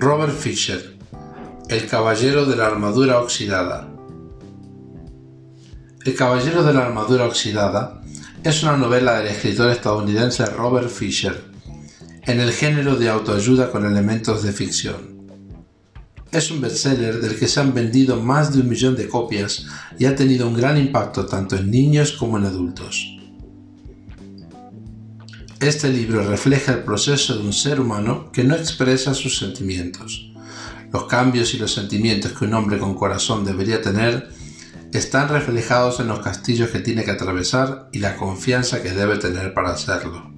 Robert Fisher, El Caballero de la Armadura Oxidada. El Caballero de la Armadura Oxidada es una novela del escritor estadounidense Robert Fisher, en el género de autoayuda con elementos de ficción. Es un bestseller del que se han vendido más de un millón de copias y ha tenido un gran impacto tanto en niños como en adultos. Este libro refleja el proceso de un ser humano que no expresa sus sentimientos. Los cambios y los sentimientos que un hombre con corazón debería tener están reflejados en los castillos que tiene que atravesar y la confianza que debe tener para hacerlo.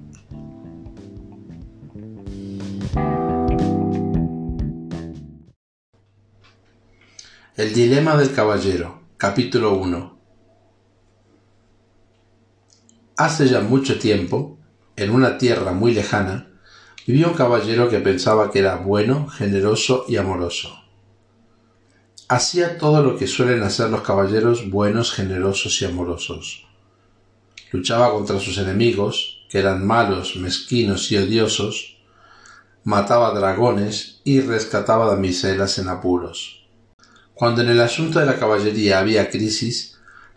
El dilema del caballero, capítulo 1. Hace ya mucho tiempo, en una tierra muy lejana, vivía un caballero que pensaba que era bueno, generoso y amoroso. Hacía todo lo que suelen hacer los caballeros buenos, generosos y amorosos. Luchaba contra sus enemigos, que eran malos, mezquinos y odiosos, mataba dragones y rescataba damiselas en apuros. Cuando en el asunto de la caballería había crisis,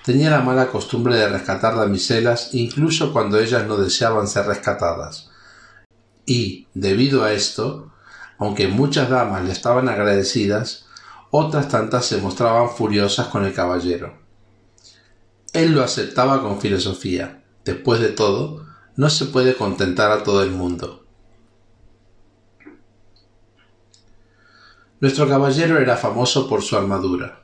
tenía la mala costumbre de rescatar damiselas incluso cuando ellas no deseaban ser rescatadas. Y, debido a esto, aunque muchas damas le estaban agradecidas, otras tantas se mostraban furiosas con el caballero. Él lo aceptaba con filosofía. Después de todo, no se puede contentar a todo el mundo. Nuestro caballero era famoso por su armadura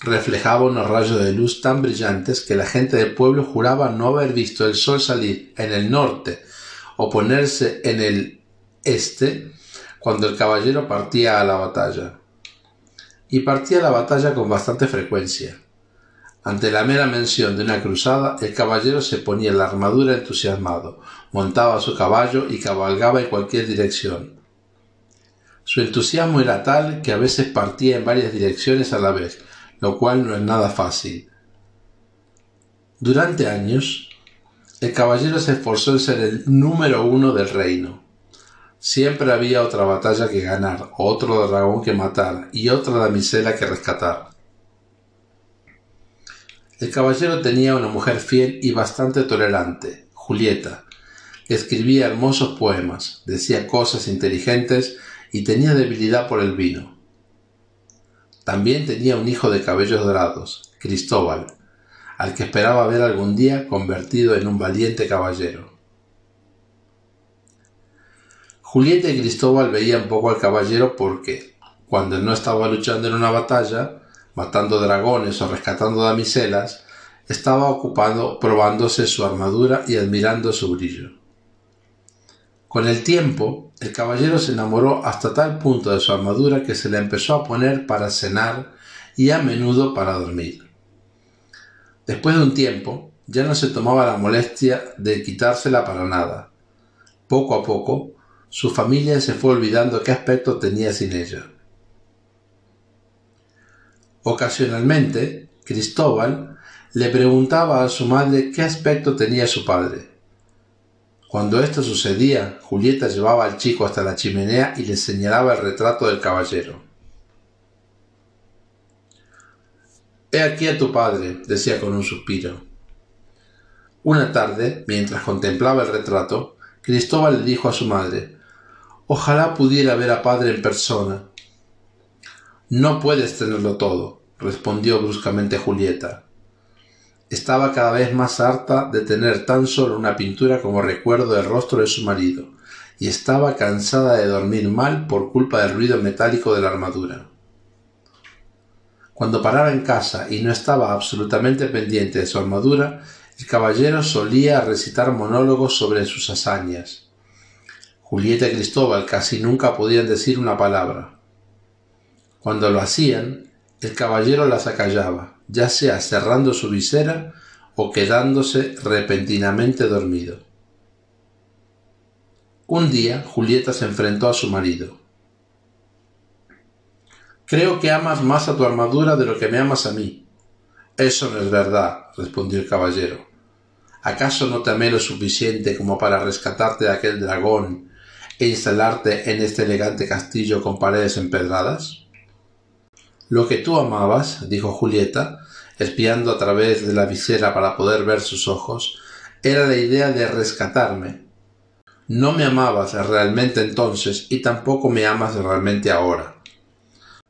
reflejaba unos rayos de luz tan brillantes que la gente del pueblo juraba no haber visto el sol salir en el norte o ponerse en el este cuando el caballero partía a la batalla. Y partía a la batalla con bastante frecuencia. Ante la mera mención de una cruzada, el caballero se ponía la armadura entusiasmado, montaba su caballo y cabalgaba en cualquier dirección. Su entusiasmo era tal que a veces partía en varias direcciones a la vez, lo cual no es nada fácil. Durante años, el caballero se esforzó en ser el número uno del reino. Siempre había otra batalla que ganar, otro dragón que matar y otra damisela que rescatar. El caballero tenía una mujer fiel y bastante tolerante, Julieta, que escribía hermosos poemas, decía cosas inteligentes y tenía debilidad por el vino. También tenía un hijo de cabellos dorados, Cristóbal, al que esperaba ver algún día convertido en un valiente caballero. Julieta y Cristóbal veían poco al caballero porque, cuando no estaba luchando en una batalla, matando dragones o rescatando damiselas, estaba ocupado probándose su armadura y admirando su brillo. Con el tiempo, el caballero se enamoró hasta tal punto de su armadura que se la empezó a poner para cenar y a menudo para dormir. Después de un tiempo, ya no se tomaba la molestia de quitársela para nada. Poco a poco, su familia se fue olvidando qué aspecto tenía sin ella. Ocasionalmente, Cristóbal le preguntaba a su madre qué aspecto tenía su padre, cuando esto sucedía, Julieta llevaba al chico hasta la chimenea y le señalaba el retrato del caballero. He aquí a tu padre, decía con un suspiro. Una tarde, mientras contemplaba el retrato, Cristóbal le dijo a su madre Ojalá pudiera ver a padre en persona. No puedes tenerlo todo, respondió bruscamente Julieta. Estaba cada vez más harta de tener tan solo una pintura como recuerdo del rostro de su marido, y estaba cansada de dormir mal por culpa del ruido metálico de la armadura. Cuando paraba en casa y no estaba absolutamente pendiente de su armadura, el caballero solía recitar monólogos sobre sus hazañas. Julieta y Cristóbal casi nunca podían decir una palabra. Cuando lo hacían, el caballero las acallaba, ya sea cerrando su visera o quedándose repentinamente dormido. Un día Julieta se enfrentó a su marido. Creo que amas más a tu armadura de lo que me amas a mí. Eso no es verdad, respondió el caballero. ¿Acaso no te amé lo suficiente como para rescatarte de aquel dragón e instalarte en este elegante castillo con paredes empedradas? Lo que tú amabas, dijo Julieta, espiando a través de la visera para poder ver sus ojos, era la idea de rescatarme. No me amabas realmente entonces y tampoco me amas realmente ahora.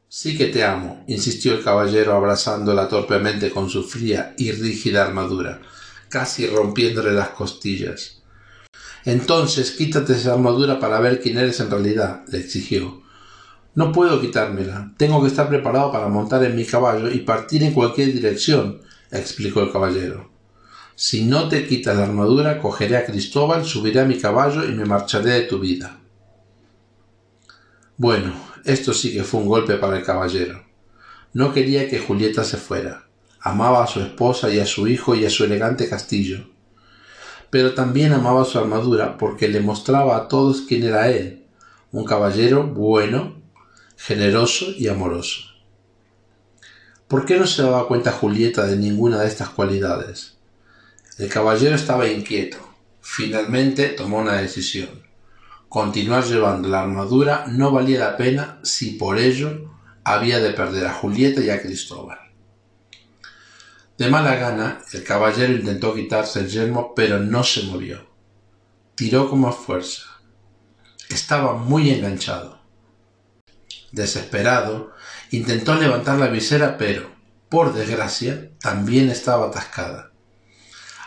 Sí que te amo, insistió el caballero abrazándola torpemente con su fría y rígida armadura, casi rompiéndole las costillas. Entonces quítate esa armadura para ver quién eres en realidad, le exigió. No puedo quitármela. Tengo que estar preparado para montar en mi caballo y partir en cualquier dirección, explicó el caballero. Si no te quitas la armadura, cogeré a Cristóbal, subiré a mi caballo y me marcharé de tu vida. Bueno, esto sí que fue un golpe para el caballero. No quería que Julieta se fuera. Amaba a su esposa y a su hijo y a su elegante castillo. Pero también amaba su armadura porque le mostraba a todos quién era él, un caballero bueno, generoso y amoroso. ¿Por qué no se daba cuenta Julieta de ninguna de estas cualidades? El caballero estaba inquieto. Finalmente tomó una decisión. Continuar llevando la armadura no valía la pena si por ello había de perder a Julieta y a Cristóbal. De mala gana, el caballero intentó quitarse el yelmo, pero no se movió. Tiró como a fuerza. Estaba muy enganchado. Desesperado, intentó levantar la visera, pero, por desgracia, también estaba atascada.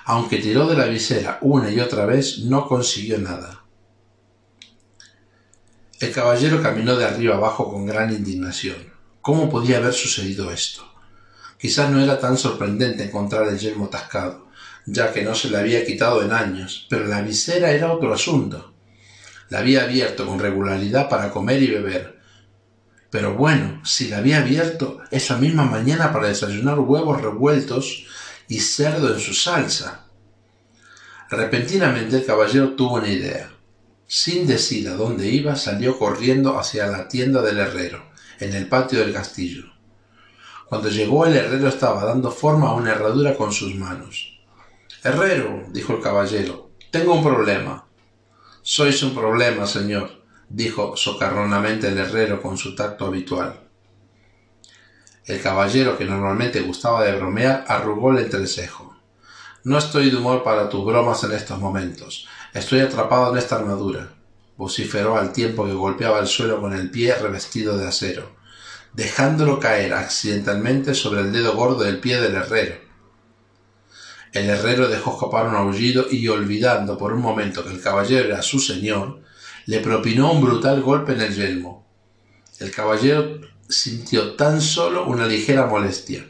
Aunque tiró de la visera una y otra vez, no consiguió nada. El caballero caminó de arriba abajo con gran indignación. ¿Cómo podía haber sucedido esto? Quizás no era tan sorprendente encontrar el yelmo tascado, ya que no se le había quitado en años, pero la visera era otro asunto. La había abierto con regularidad para comer y beber. Pero bueno, si la había abierto esa misma mañana para desayunar huevos revueltos y cerdo en su salsa. Repentinamente el caballero tuvo una idea. Sin decir a dónde iba, salió corriendo hacia la tienda del herrero, en el patio del castillo. Cuando llegó el herrero estaba dando forma a una herradura con sus manos. Herrero, dijo el caballero, tengo un problema. Sois un problema, señor, dijo socarronamente el herrero con su tacto habitual. El caballero, que normalmente gustaba de bromear, arrugó el entrecejo. No estoy de humor para tus bromas en estos momentos. Estoy atrapado en esta armadura, vociferó al tiempo que golpeaba el suelo con el pie revestido de acero, dejándolo caer accidentalmente sobre el dedo gordo del pie del herrero. El herrero dejó escapar un aullido y, olvidando por un momento que el caballero era su señor, le propinó un brutal golpe en el yelmo. El caballero sintió tan solo una ligera molestia.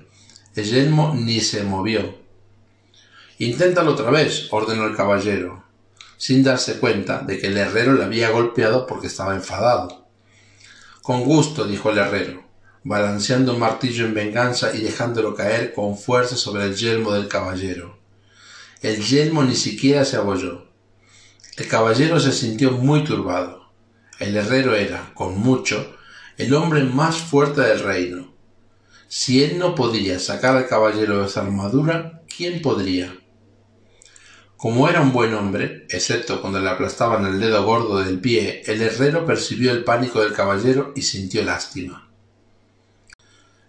El yelmo ni se movió. Inténtalo otra vez, ordenó el caballero, sin darse cuenta de que el herrero le había golpeado porque estaba enfadado. Con gusto, dijo el herrero, balanceando un martillo en venganza y dejándolo caer con fuerza sobre el yelmo del caballero. El yelmo ni siquiera se abolló. El caballero se sintió muy turbado. El herrero era, con mucho, el hombre más fuerte del reino. Si él no podía sacar al caballero de esa armadura, ¿quién podría? Como era un buen hombre, excepto cuando le aplastaban el dedo gordo del pie, el herrero percibió el pánico del caballero y sintió lástima.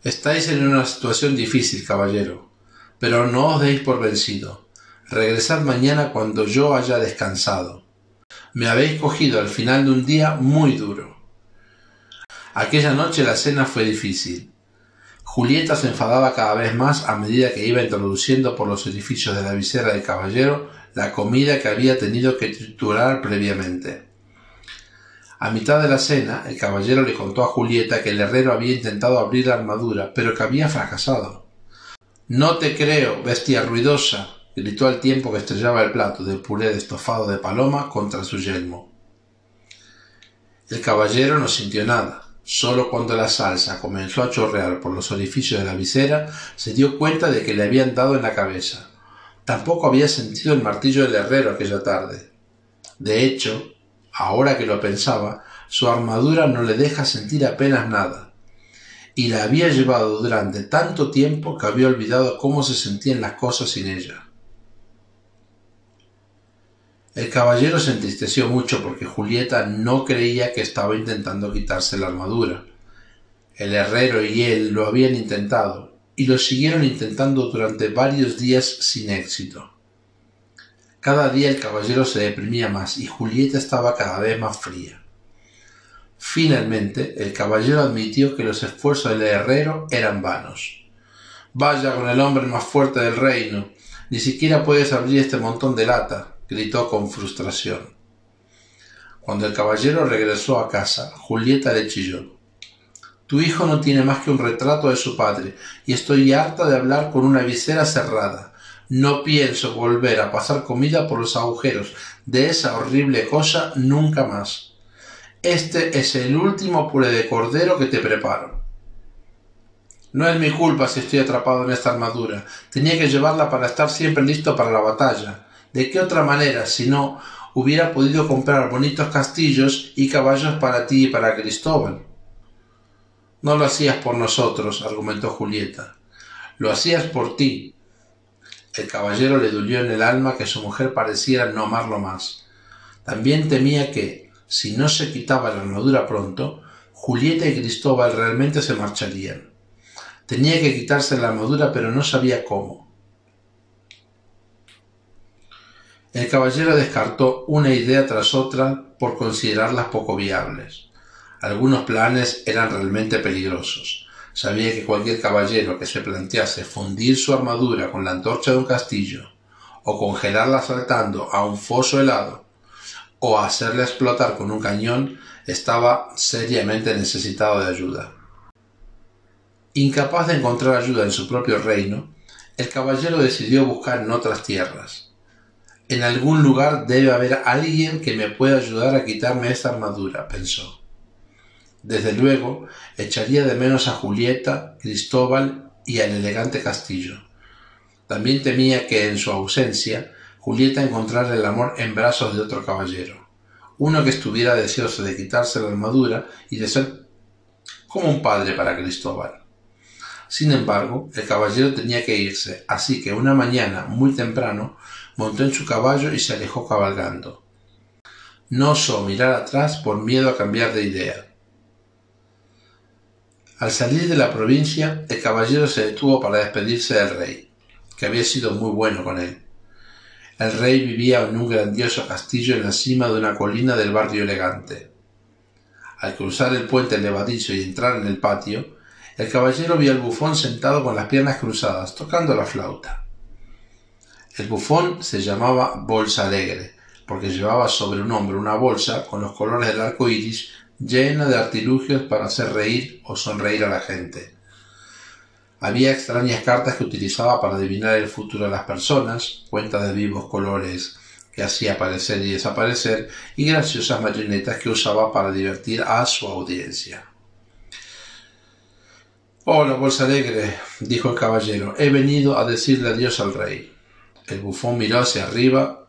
Estáis en una situación difícil, caballero, pero no os deis por vencido. Regresad mañana cuando yo haya descansado. Me habéis cogido al final de un día muy duro. Aquella noche la cena fue difícil. Julieta se enfadaba cada vez más a medida que iba introduciendo por los edificios de la visera del caballero la comida que había tenido que triturar previamente. A mitad de la cena, el caballero le contó a Julieta que el herrero había intentado abrir la armadura, pero que había fracasado. No te creo, bestia ruidosa, gritó al tiempo que estrellaba el plato de puré de estofado de paloma contra su yelmo. El caballero no sintió nada. Solo cuando la salsa comenzó a chorrear por los orificios de la visera, se dio cuenta de que le habían dado en la cabeza. Tampoco había sentido el martillo del herrero aquella tarde. De hecho, ahora que lo pensaba, su armadura no le deja sentir apenas nada. Y la había llevado durante tanto tiempo que había olvidado cómo se sentían las cosas sin ella. El caballero se entristeció mucho porque Julieta no creía que estaba intentando quitarse la armadura. El herrero y él lo habían intentado, y lo siguieron intentando durante varios días sin éxito. Cada día el caballero se deprimía más y Julieta estaba cada vez más fría. Finalmente, el caballero admitió que los esfuerzos del herrero eran vanos. Vaya con el hombre más fuerte del reino. Ni siquiera puedes abrir este montón de lata gritó con frustración. Cuando el caballero regresó a casa, Julieta le chilló. Tu hijo no tiene más que un retrato de su padre, y estoy harta de hablar con una visera cerrada. No pienso volver a pasar comida por los agujeros de esa horrible cosa nunca más. Este es el último puré de cordero que te preparo. No es mi culpa si estoy atrapado en esta armadura. Tenía que llevarla para estar siempre listo para la batalla. ¿De qué otra manera, si no, hubiera podido comprar bonitos castillos y caballos para ti y para Cristóbal? No lo hacías por nosotros, argumentó Julieta. Lo hacías por ti. El caballero le dolió en el alma que su mujer pareciera no amarlo más. También temía que, si no se quitaba la armadura pronto, Julieta y Cristóbal realmente se marcharían. Tenía que quitarse la armadura, pero no sabía cómo. El caballero descartó una idea tras otra por considerarlas poco viables. Algunos planes eran realmente peligrosos. Sabía que cualquier caballero que se plantease fundir su armadura con la antorcha de un castillo, o congelarla saltando a un foso helado, o hacerla explotar con un cañón, estaba seriamente necesitado de ayuda. Incapaz de encontrar ayuda en su propio reino, el caballero decidió buscar en otras tierras. En algún lugar debe haber alguien que me pueda ayudar a quitarme esta armadura, pensó. Desde luego, echaría de menos a Julieta, Cristóbal y al elegante castillo. También temía que en su ausencia Julieta encontrara el amor en brazos de otro caballero, uno que estuviera deseoso de quitarse la armadura y de ser como un padre para Cristóbal. Sin embargo, el caballero tenía que irse, así que una mañana muy temprano montó en su caballo y se alejó cabalgando. No osó mirar atrás por miedo a cambiar de idea. Al salir de la provincia, el caballero se detuvo para despedirse del rey, que había sido muy bueno con él. El rey vivía en un grandioso castillo en la cima de una colina del barrio elegante. Al cruzar el puente levadizo y entrar en el patio, el caballero vio al bufón sentado con las piernas cruzadas, tocando la flauta. El bufón se llamaba Bolsa Alegre, porque llevaba sobre un hombro una bolsa con los colores del arco iris llena de artilugios para hacer reír o sonreír a la gente. Había extrañas cartas que utilizaba para adivinar el futuro de las personas, cuentas de vivos colores que hacía aparecer y desaparecer, y graciosas marionetas que usaba para divertir a su audiencia. Hola, Bolsa Alegre, dijo el caballero, he venido a decirle adiós al rey. El bufón miró hacia arriba.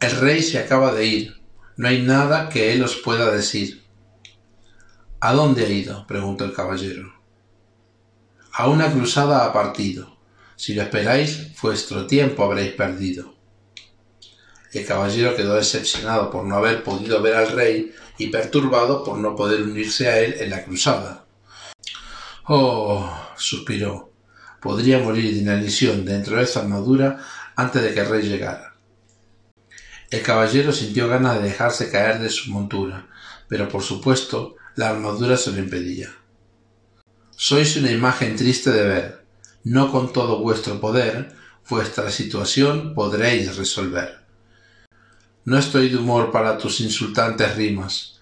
El rey se acaba de ir. No hay nada que él os pueda decir. ¿A dónde ha ido? preguntó el caballero. A una cruzada ha partido. Si lo esperáis, vuestro tiempo habréis perdido. El caballero quedó decepcionado por no haber podido ver al rey y perturbado por no poder unirse a él en la cruzada. Oh, suspiró podría morir de inanición dentro de esa armadura antes de que el rey llegara. El caballero sintió ganas de dejarse caer de su montura, pero por supuesto la armadura se lo impedía. Sois una imagen triste de ver. No con todo vuestro poder vuestra situación podréis resolver. No estoy de humor para tus insultantes rimas,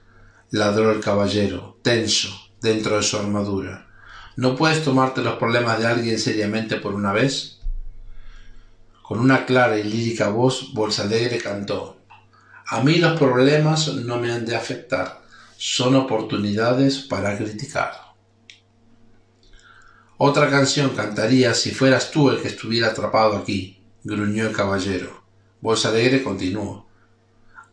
ladró el caballero, tenso, dentro de su armadura. ¿No puedes tomarte los problemas de alguien seriamente por una vez? Con una clara y lírica voz, Bolsa Alegre cantó. A mí los problemas no me han de afectar, son oportunidades para criticar. Otra canción cantaría si fueras tú el que estuviera atrapado aquí, gruñó el caballero. Bolsa Alegre continuó.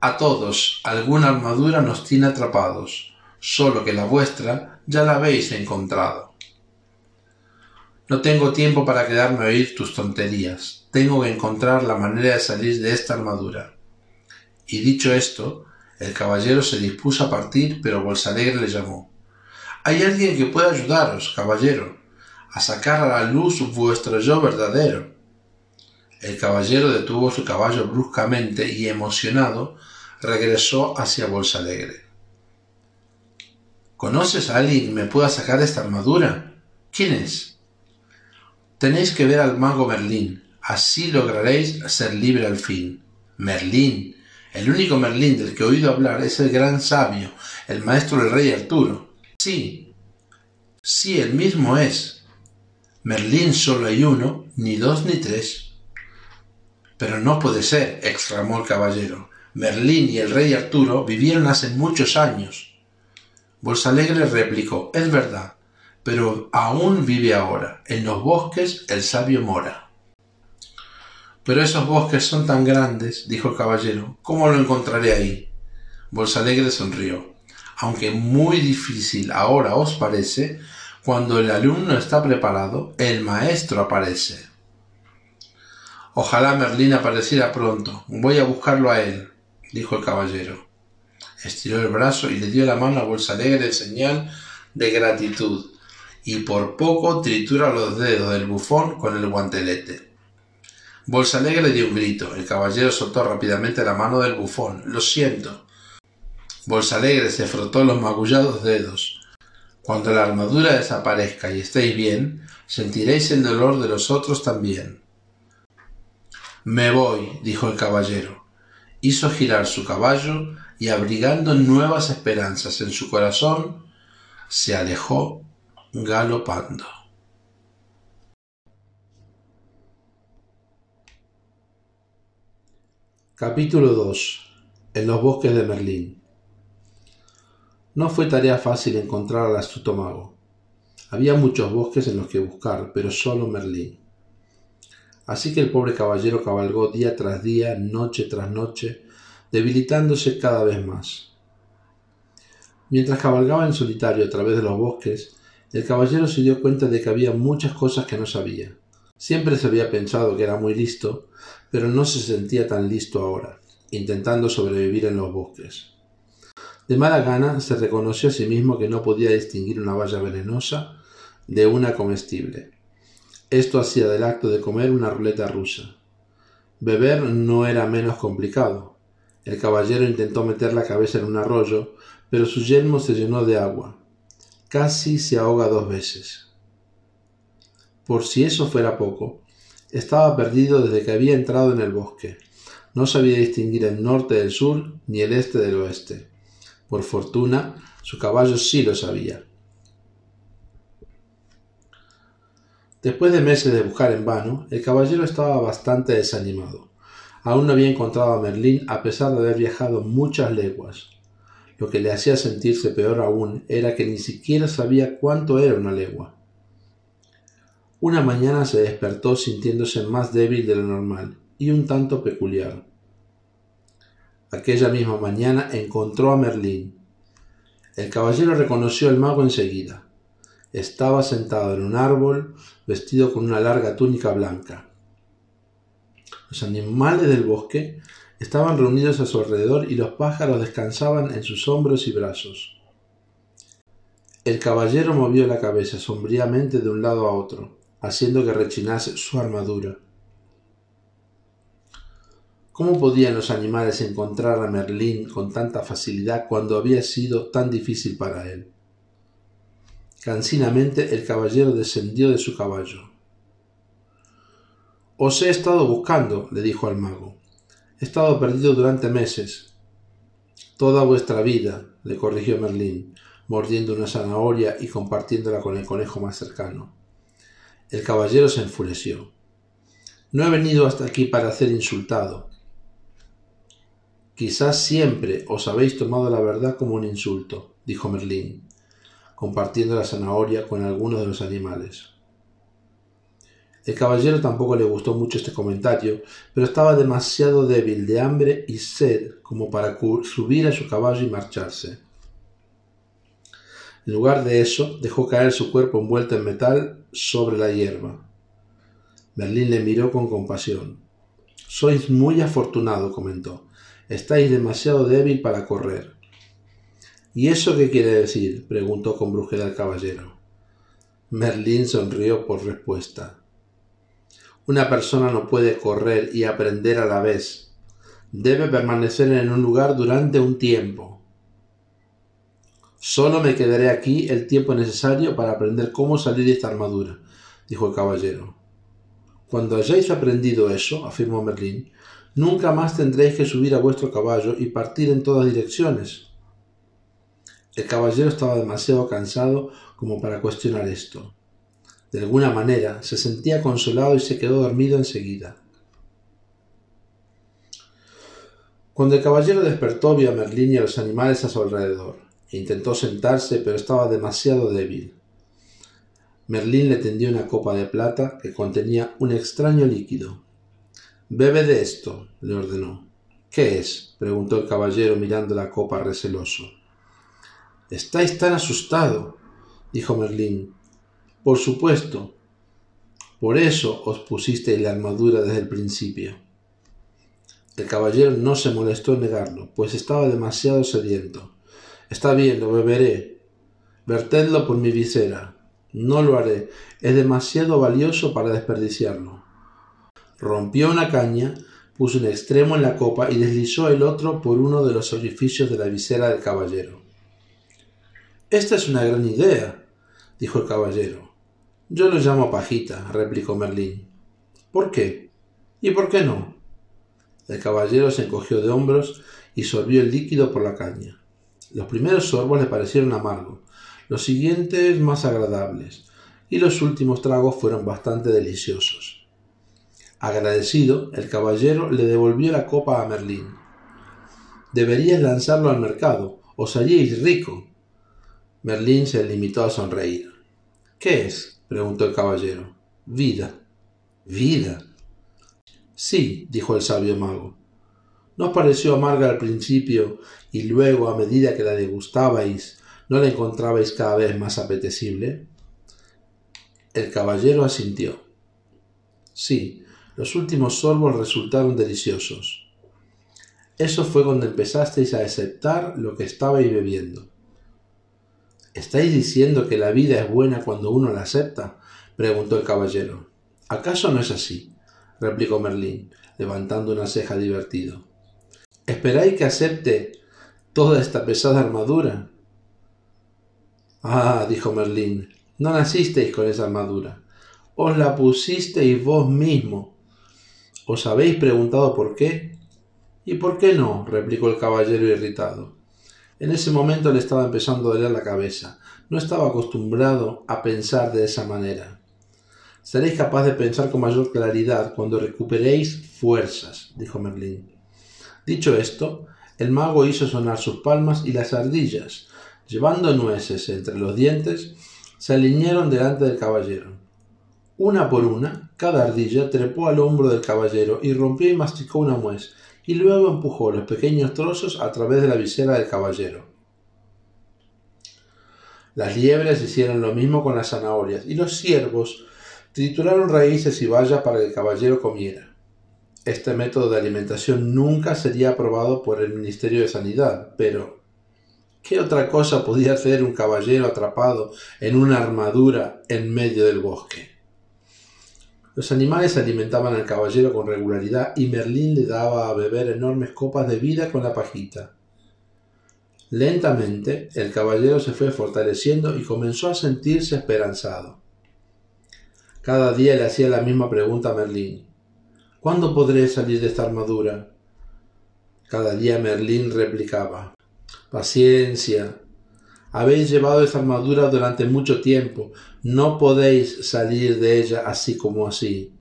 A todos alguna armadura nos tiene atrapados, solo que la vuestra ya la habéis encontrado. No tengo tiempo para quedarme a oír tus tonterías. Tengo que encontrar la manera de salir de esta armadura. Y dicho esto, el caballero se dispuso a partir, pero Bolsalegre le llamó. Hay alguien que pueda ayudaros, caballero, a sacar a la luz vuestro yo verdadero. El caballero detuvo su caballo bruscamente y emocionado regresó hacia Bolsalegre. ¿Conoces a alguien que me pueda sacar esta armadura? ¿Quién es? Tenéis que ver al mago Merlín, así lograréis ser libre al fin. Merlín, el único Merlín del que he oído hablar es el gran sabio, el maestro del rey Arturo. Sí, sí, el mismo es. Merlín solo hay uno, ni dos ni tres. Pero no puede ser, exclamó el caballero. Merlín y el rey Arturo vivieron hace muchos años. Bolsalegre replicó, es verdad, pero aún vive ahora. En los bosques el sabio mora. Pero esos bosques son tan grandes, dijo el caballero, ¿cómo lo encontraré ahí? Bolsalegre sonrió. Aunque muy difícil ahora os parece, cuando el alumno está preparado, el maestro aparece. Ojalá Merlín apareciera pronto. Voy a buscarlo a él, dijo el caballero estiró el brazo y le dio la mano a Bolsa Alegre en señal de gratitud, y por poco tritura los dedos del bufón con el guantelete. Bolsa Alegre dio un grito. El caballero soltó rápidamente la mano del bufón. Lo siento. Bolsa Alegre se frotó los magullados dedos. Cuando la armadura desaparezca y estéis bien, sentiréis el dolor de los otros también. Me voy, dijo el caballero. Hizo girar su caballo y abrigando nuevas esperanzas en su corazón, se alejó galopando. Capítulo 2. En los bosques de Merlín. No fue tarea fácil encontrar al astuto mago. Había muchos bosques en los que buscar, pero solo Merlín. Así que el pobre caballero cabalgó día tras día, noche tras noche, debilitándose cada vez más. Mientras cabalgaba en solitario a través de los bosques, el caballero se dio cuenta de que había muchas cosas que no sabía. Siempre se había pensado que era muy listo, pero no se sentía tan listo ahora, intentando sobrevivir en los bosques. De mala gana se reconoció a sí mismo que no podía distinguir una valla venenosa de una comestible. Esto hacía del acto de comer una ruleta rusa. Beber no era menos complicado. El caballero intentó meter la cabeza en un arroyo, pero su yelmo se llenó de agua. Casi se ahoga dos veces. Por si eso fuera poco, estaba perdido desde que había entrado en el bosque. No sabía distinguir el norte del sur ni el este del oeste. Por fortuna, su caballo sí lo sabía. Después de meses de buscar en vano, el caballero estaba bastante desanimado. Aún no había encontrado a Merlín a pesar de haber viajado muchas leguas. Lo que le hacía sentirse peor aún era que ni siquiera sabía cuánto era una legua. Una mañana se despertó sintiéndose más débil de lo normal y un tanto peculiar. Aquella misma mañana encontró a Merlín. El caballero reconoció al mago enseguida. Estaba sentado en un árbol, vestido con una larga túnica blanca. Los animales del bosque estaban reunidos a su alrededor y los pájaros descansaban en sus hombros y brazos. El caballero movió la cabeza sombríamente de un lado a otro, haciendo que rechinase su armadura. ¿Cómo podían los animales encontrar a Merlín con tanta facilidad cuando había sido tan difícil para él? Cansinamente el caballero descendió de su caballo. Os he estado buscando, le dijo al mago. He estado perdido durante meses. Toda vuestra vida, le corrigió Merlín, mordiendo una zanahoria y compartiéndola con el conejo más cercano. El caballero se enfureció. No he venido hasta aquí para ser insultado. Quizás siempre os habéis tomado la verdad como un insulto, dijo Merlín, compartiendo la zanahoria con algunos de los animales. El caballero tampoco le gustó mucho este comentario, pero estaba demasiado débil de hambre y sed como para subir a su caballo y marcharse. En lugar de eso, dejó caer su cuerpo envuelto en metal sobre la hierba. Berlín le miró con compasión. Sois muy afortunado, comentó. Estáis demasiado débil para correr. ¿Y eso qué quiere decir? preguntó con brusquedad el caballero. Merlín sonrió por respuesta. Una persona no puede correr y aprender a la vez. Debe permanecer en un lugar durante un tiempo. Solo me quedaré aquí el tiempo necesario para aprender cómo salir de esta armadura, dijo el caballero. Cuando hayáis aprendido eso, afirmó Merlín, nunca más tendréis que subir a vuestro caballo y partir en todas direcciones. El caballero estaba demasiado cansado como para cuestionar esto. De alguna manera se sentía consolado y se quedó dormido enseguida. Cuando el caballero despertó vio a Merlín y a los animales a su alrededor. Intentó sentarse, pero estaba demasiado débil. Merlín le tendió una copa de plata que contenía un extraño líquido. Bebe de esto, le ordenó. ¿Qué es? preguntó el caballero mirando la copa receloso. Estáis tan asustado, dijo Merlín. Por supuesto. Por eso os pusisteis la armadura desde el principio. El caballero no se molestó en negarlo, pues estaba demasiado sediento. Está bien, lo beberé. Vertedlo por mi visera. No lo haré. Es demasiado valioso para desperdiciarlo. Rompió una caña, puso un extremo en la copa y deslizó el otro por uno de los orificios de la visera del caballero. Esta es una gran idea, dijo el caballero. Yo lo llamo pajita, replicó Merlín. ¿Por qué? ¿Y por qué no? El caballero se encogió de hombros y sorbió el líquido por la caña. Los primeros sorbos le parecieron amargos, los siguientes más agradables, y los últimos tragos fueron bastante deliciosos. Agradecido, el caballero le devolvió la copa a Merlín. Deberías lanzarlo al mercado, os haríais rico. Merlín se limitó a sonreír. ¿Qué es? Preguntó el caballero. Vida. Vida. Sí, dijo el sabio mago. ¿No os pareció amarga al principio y luego, a medida que la degustabais, no la encontrabais cada vez más apetecible? El caballero asintió. Sí, los últimos sorbos resultaron deliciosos. Eso fue cuando empezasteis a aceptar lo que estabais bebiendo. ¿Estáis diciendo que la vida es buena cuando uno la acepta? preguntó el caballero. ¿Acaso no es así? replicó Merlín, levantando una ceja divertido. ¿Esperáis que acepte toda esta pesada armadura? Ah, dijo Merlín, no nacisteis con esa armadura. Os la pusisteis vos mismo. ¿Os habéis preguntado por qué? ¿Y por qué no? replicó el caballero irritado. En ese momento le estaba empezando a doler la cabeza. No estaba acostumbrado a pensar de esa manera. Seréis capaz de pensar con mayor claridad cuando recuperéis fuerzas, dijo Merlín. Dicho esto, el mago hizo sonar sus palmas y las ardillas, llevando nueces entre los dientes, se alinearon delante del caballero. Una por una, cada ardilla trepó al hombro del caballero y rompió y masticó una nuez, y luego empujó los pequeños trozos a través de la visera del caballero. Las liebres hicieron lo mismo con las zanahorias, y los ciervos trituraron raíces y bayas para que el caballero comiera. Este método de alimentación nunca sería aprobado por el Ministerio de Sanidad, pero ¿qué otra cosa podía hacer un caballero atrapado en una armadura en medio del bosque? Los animales alimentaban al caballero con regularidad y Merlín le daba a beber enormes copas de vida con la pajita. Lentamente el caballero se fue fortaleciendo y comenzó a sentirse esperanzado. Cada día le hacía la misma pregunta a Merlín. ¿Cuándo podré salir de esta armadura? Cada día Merlín replicaba Paciencia. Habéis llevado esa armadura durante mucho tiempo. No podéis salir de ella así como así.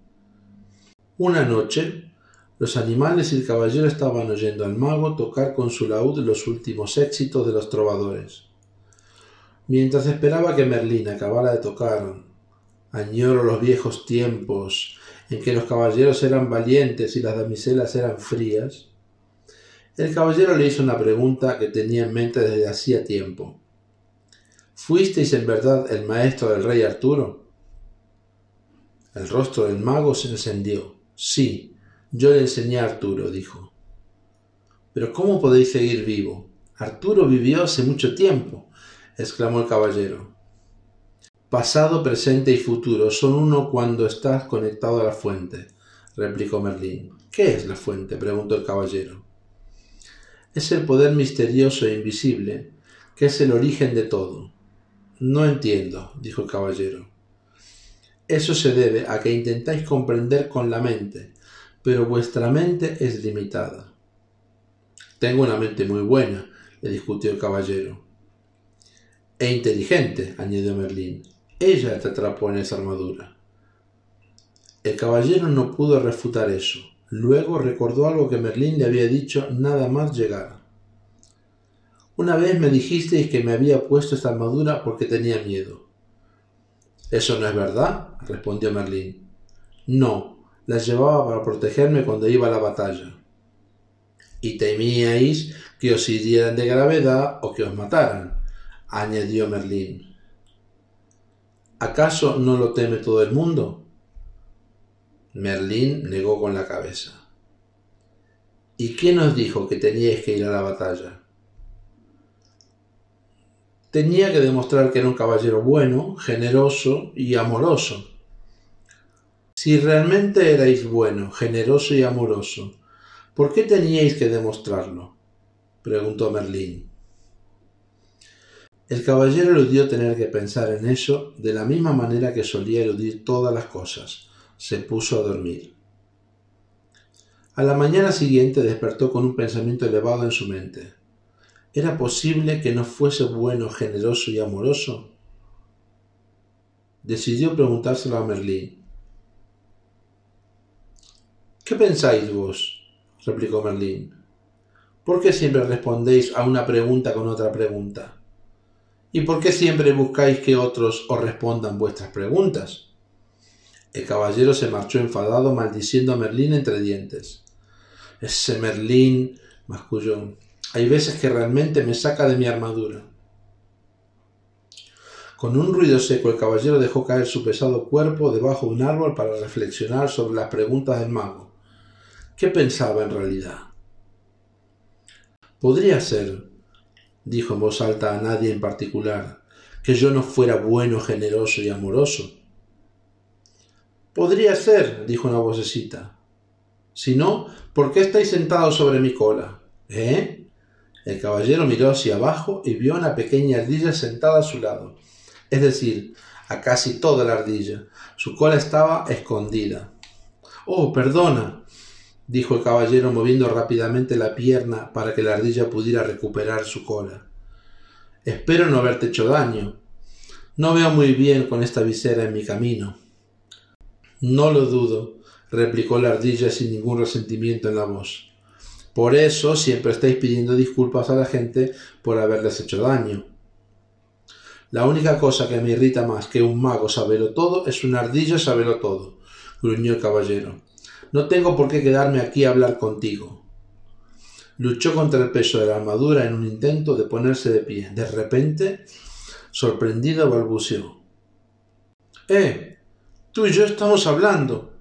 Una noche, los animales y el caballero estaban oyendo al mago tocar con su laúd los últimos éxitos de los trovadores. Mientras esperaba que Merlín acabara de tocar Añoro los viejos tiempos en que los caballeros eran valientes y las damiselas eran frías, el caballero le hizo una pregunta que tenía en mente desde hacía tiempo. ¿Fuisteis en verdad el maestro del rey Arturo? El rostro del mago se encendió. Sí, yo le enseñé a Arturo, dijo. Pero ¿cómo podéis seguir vivo? Arturo vivió hace mucho tiempo, exclamó el caballero. Pasado, presente y futuro son uno cuando estás conectado a la fuente, replicó Merlín. ¿Qué es la fuente? preguntó el caballero. Es el poder misterioso e invisible, que es el origen de todo. No entiendo, dijo el caballero. Eso se debe a que intentáis comprender con la mente, pero vuestra mente es limitada. Tengo una mente muy buena, le discutió el caballero. E inteligente, añadió Merlín. Ella te atrapó en esa armadura. El caballero no pudo refutar eso. Luego recordó algo que Merlín le había dicho nada más llegar. Una vez me dijisteis que me había puesto esta armadura porque tenía miedo. Eso no es verdad, respondió Merlín. No, la llevaba para protegerme cuando iba a la batalla y temíais que os hirieran de gravedad o que os mataran, añadió Merlín. ¿Acaso no lo teme todo el mundo? Merlín negó con la cabeza. ¿Y quién os dijo que teníais que ir a la batalla? Tenía que demostrar que era un caballero bueno, generoso y amoroso. Si realmente erais bueno, generoso y amoroso, ¿Por qué teníais que demostrarlo? preguntó Merlín. El caballero eludió tener que pensar en eso de la misma manera que solía eludir todas las cosas. Se puso a dormir. A la mañana siguiente despertó con un pensamiento elevado en su mente. ¿Era posible que no fuese bueno, generoso y amoroso? Decidió preguntárselo a Merlín. ¿Qué pensáis vos? replicó Merlín. ¿Por qué siempre respondéis a una pregunta con otra pregunta? ¿Y por qué siempre buscáis que otros os respondan vuestras preguntas? El caballero se marchó enfadado, maldiciendo a Merlín entre dientes. Ese Merlín, masculló, hay veces que realmente me saca de mi armadura. Con un ruido seco el caballero dejó caer su pesado cuerpo debajo de un árbol para reflexionar sobre las preguntas del mago. ¿Qué pensaba en realidad? Podría ser, dijo en voz alta a nadie en particular, que yo no fuera bueno, generoso y amoroso. Podría ser, dijo una vocecita. Si no, ¿por qué estáis sentados sobre mi cola? ¿Eh? El caballero miró hacia abajo y vio una pequeña ardilla sentada a su lado, es decir, a casi toda la ardilla. Su cola estaba escondida. Oh, perdona, dijo el caballero moviendo rápidamente la pierna para que la ardilla pudiera recuperar su cola. Espero no haberte hecho daño. No veo muy bien con esta visera en mi camino. No lo dudo, replicó la ardilla sin ningún resentimiento en la voz. Por eso siempre estáis pidiendo disculpas a la gente por haberles hecho daño. La única cosa que me irrita más que un mago sabelo todo es una ardilla sabelo todo, gruñó el caballero. No tengo por qué quedarme aquí a hablar contigo. Luchó contra el peso de la armadura en un intento de ponerse de pie. De repente, sorprendido, balbuceó. Eh, tú y yo estamos hablando.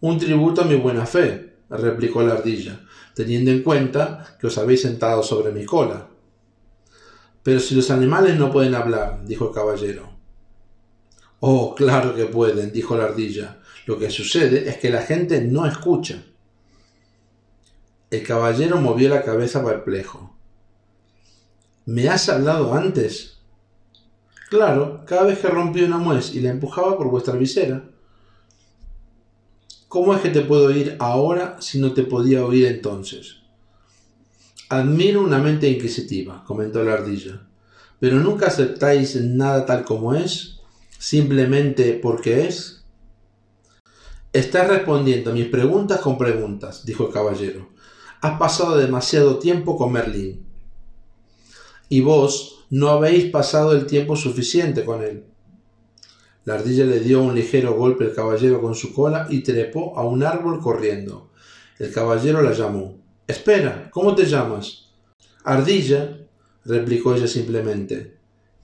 Un tributo a mi buena fe, replicó la ardilla, teniendo en cuenta que os habéis sentado sobre mi cola. Pero si los animales no pueden hablar, dijo el caballero. Oh, claro que pueden, dijo la ardilla. Lo que sucede es que la gente no escucha. El caballero movió la cabeza perplejo. ¿Me has hablado antes? Claro, cada vez que rompí una muez y la empujaba por vuestra visera. ¿Cómo es que te puedo oír ahora si no te podía oír entonces? Admiro una mente inquisitiva, comentó la ardilla, pero nunca aceptáis nada tal como es, simplemente porque es. Estás respondiendo a mis preguntas con preguntas, dijo el caballero. Has pasado demasiado tiempo con Merlín. Y vos no habéis pasado el tiempo suficiente con él. La ardilla le dio un ligero golpe al caballero con su cola y trepó a un árbol corriendo. El caballero la llamó. Espera, ¿cómo te llamas? Ardilla, replicó ella simplemente,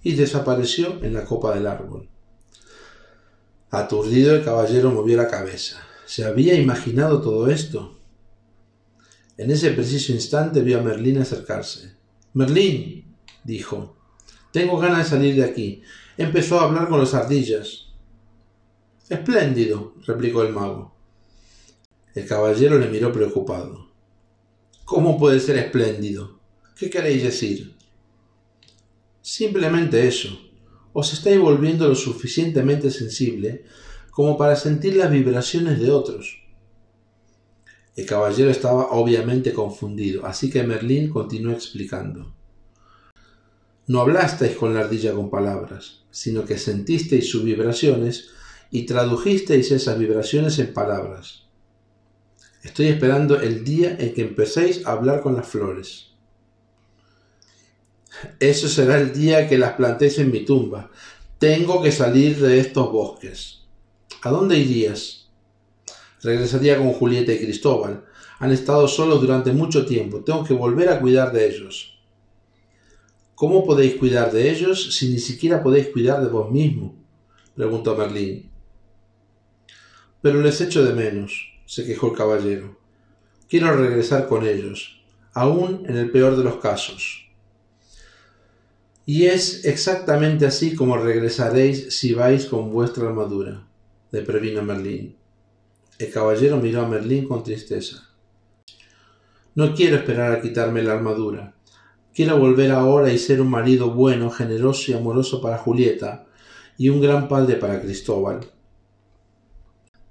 y desapareció en la copa del árbol. Aturdido el caballero movió la cabeza. ¿Se había imaginado todo esto? En ese preciso instante vio a Merlín acercarse. Merlín, dijo, tengo ganas de salir de aquí. Empezó a hablar con las ardillas. Espléndido, replicó el mago. El caballero le miró preocupado. ¿Cómo puede ser espléndido? ¿Qué queréis decir? Simplemente eso. Os estáis volviendo lo suficientemente sensible como para sentir las vibraciones de otros. El caballero estaba obviamente confundido, así que Merlín continuó explicando. No hablasteis con la ardilla con palabras, sino que sentisteis sus vibraciones y tradujisteis esas vibraciones en palabras. Estoy esperando el día en que empecéis a hablar con las flores. Eso será el día que las plantéis en mi tumba. Tengo que salir de estos bosques. ¿A dónde irías? Regresaría con Julieta y Cristóbal. Han estado solos durante mucho tiempo. Tengo que volver a cuidar de ellos. ¿Cómo podéis cuidar de ellos si ni siquiera podéis cuidar de vos mismo? preguntó Merlín. Pero les echo de menos, se quejó el caballero. Quiero regresar con ellos, aun en el peor de los casos. Y es exactamente así como regresaréis si vais con vuestra armadura, le previno Merlín. El caballero miró a Merlín con tristeza. No quiero esperar a quitarme la armadura. Quiero volver ahora y ser un marido bueno, generoso y amoroso para Julieta, y un gran padre para Cristóbal.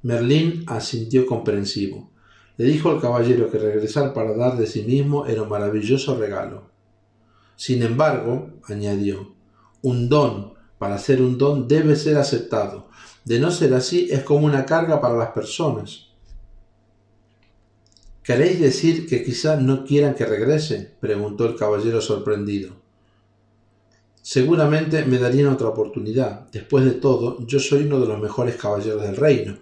Merlín asintió comprensivo. Le dijo al caballero que regresar para dar de sí mismo era un maravilloso regalo. Sin embargo, añadió, un don, para ser un don, debe ser aceptado. De no ser así, es como una carga para las personas. ¿Queréis decir que quizá no quieran que regrese? preguntó el caballero sorprendido. Seguramente me darían otra oportunidad. Después de todo, yo soy uno de los mejores caballeros del reino.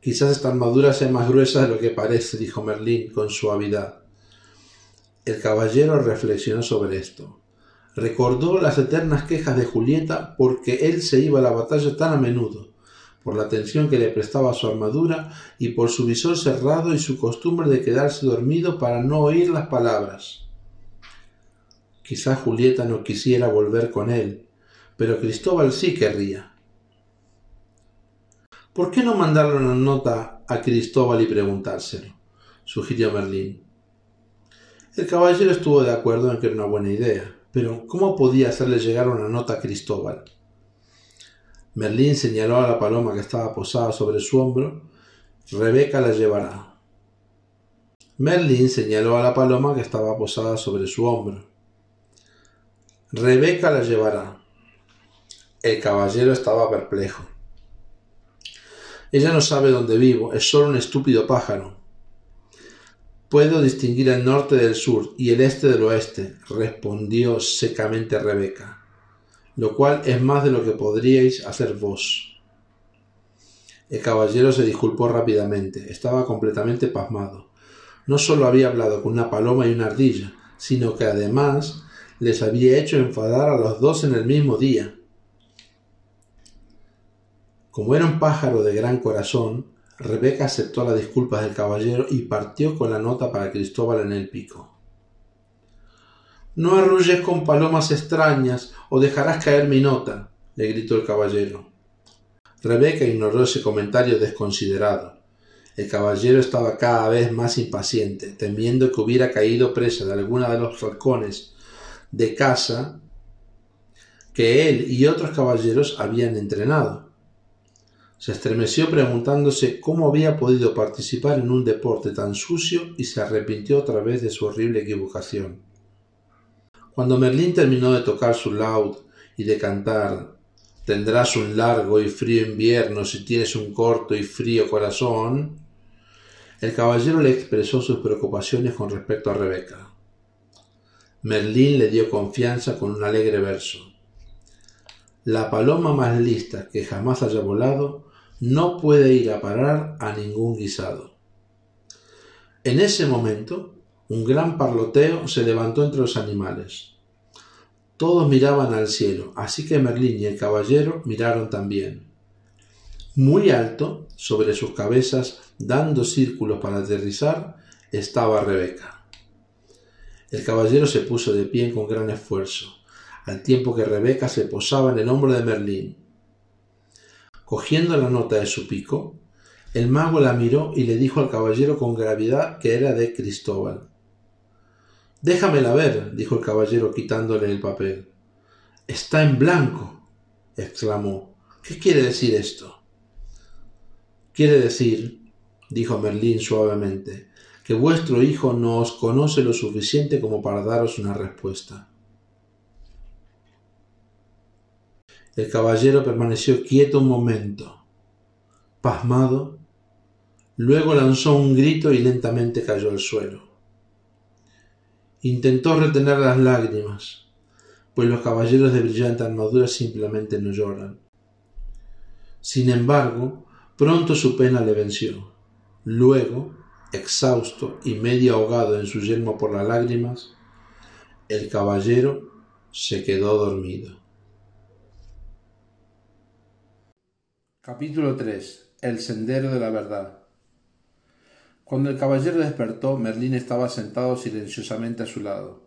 Quizás esta armadura sea más gruesa de lo que parece, dijo Merlín con suavidad. El caballero reflexionó sobre esto. Recordó las eternas quejas de Julieta porque él se iba a la batalla tan a menudo, por la atención que le prestaba su armadura y por su visor cerrado y su costumbre de quedarse dormido para no oír las palabras. Quizá Julieta no quisiera volver con él, pero Cristóbal sí querría. ¿Por qué no mandarle una nota a Cristóbal y preguntárselo? sugirió Merlín. El caballero estuvo de acuerdo en que era una buena idea, pero ¿cómo podía hacerle llegar una nota a Cristóbal? Merlín señaló a la paloma que estaba posada sobre su hombro. Rebeca la llevará. Merlín señaló a la paloma que estaba posada sobre su hombro. Rebeca la llevará. El caballero estaba perplejo. Ella no sabe dónde vivo, es solo un estúpido pájaro. Puedo distinguir el norte del sur y el este del oeste, respondió secamente Rebeca, lo cual es más de lo que podríais hacer vos. El caballero se disculpó rápidamente, estaba completamente pasmado. No solo había hablado con una paloma y una ardilla, sino que además les había hecho enfadar a los dos en el mismo día. Como era un pájaro de gran corazón, Rebeca aceptó las disculpas del caballero y partió con la nota para Cristóbal en el pico. No arrulles con palomas extrañas o dejarás caer mi nota, le gritó el caballero. Rebeca ignoró ese comentario desconsiderado. El caballero estaba cada vez más impaciente, temiendo que hubiera caído presa de alguna de los halcones de casa que él y otros caballeros habían entrenado. Se estremeció preguntándose cómo había podido participar en un deporte tan sucio y se arrepintió otra vez de su horrible equivocación. Cuando Merlín terminó de tocar su laúd y de cantar Tendrás un largo y frío invierno si tienes un corto y frío corazón, el caballero le expresó sus preocupaciones con respecto a Rebeca. Merlín le dio confianza con un alegre verso. La paloma más lista que jamás haya volado no puede ir a parar a ningún guisado. En ese momento, un gran parloteo se levantó entre los animales. Todos miraban al cielo, así que Merlín y el caballero miraron también. Muy alto, sobre sus cabezas, dando círculos para aterrizar, estaba Rebeca. El caballero se puso de pie con gran esfuerzo, al tiempo que Rebeca se posaba en el hombro de Merlín. Cogiendo la nota de su pico, el mago la miró y le dijo al caballero con gravedad que era de Cristóbal. Déjamela ver, dijo el caballero quitándole el papel. Está en blanco, exclamó. ¿Qué quiere decir esto? Quiere decir, dijo Merlín suavemente, que vuestro hijo no os conoce lo suficiente como para daros una respuesta. El caballero permaneció quieto un momento, pasmado, luego lanzó un grito y lentamente cayó al suelo. Intentó retener las lágrimas, pues los caballeros de brillante armadura simplemente no lloran. Sin embargo, pronto su pena le venció. Luego, exhausto y medio ahogado en su yelmo por las lágrimas, el caballero se quedó dormido. Capítulo 3. El sendero de la verdad. Cuando el caballero despertó, Merlín estaba sentado silenciosamente a su lado.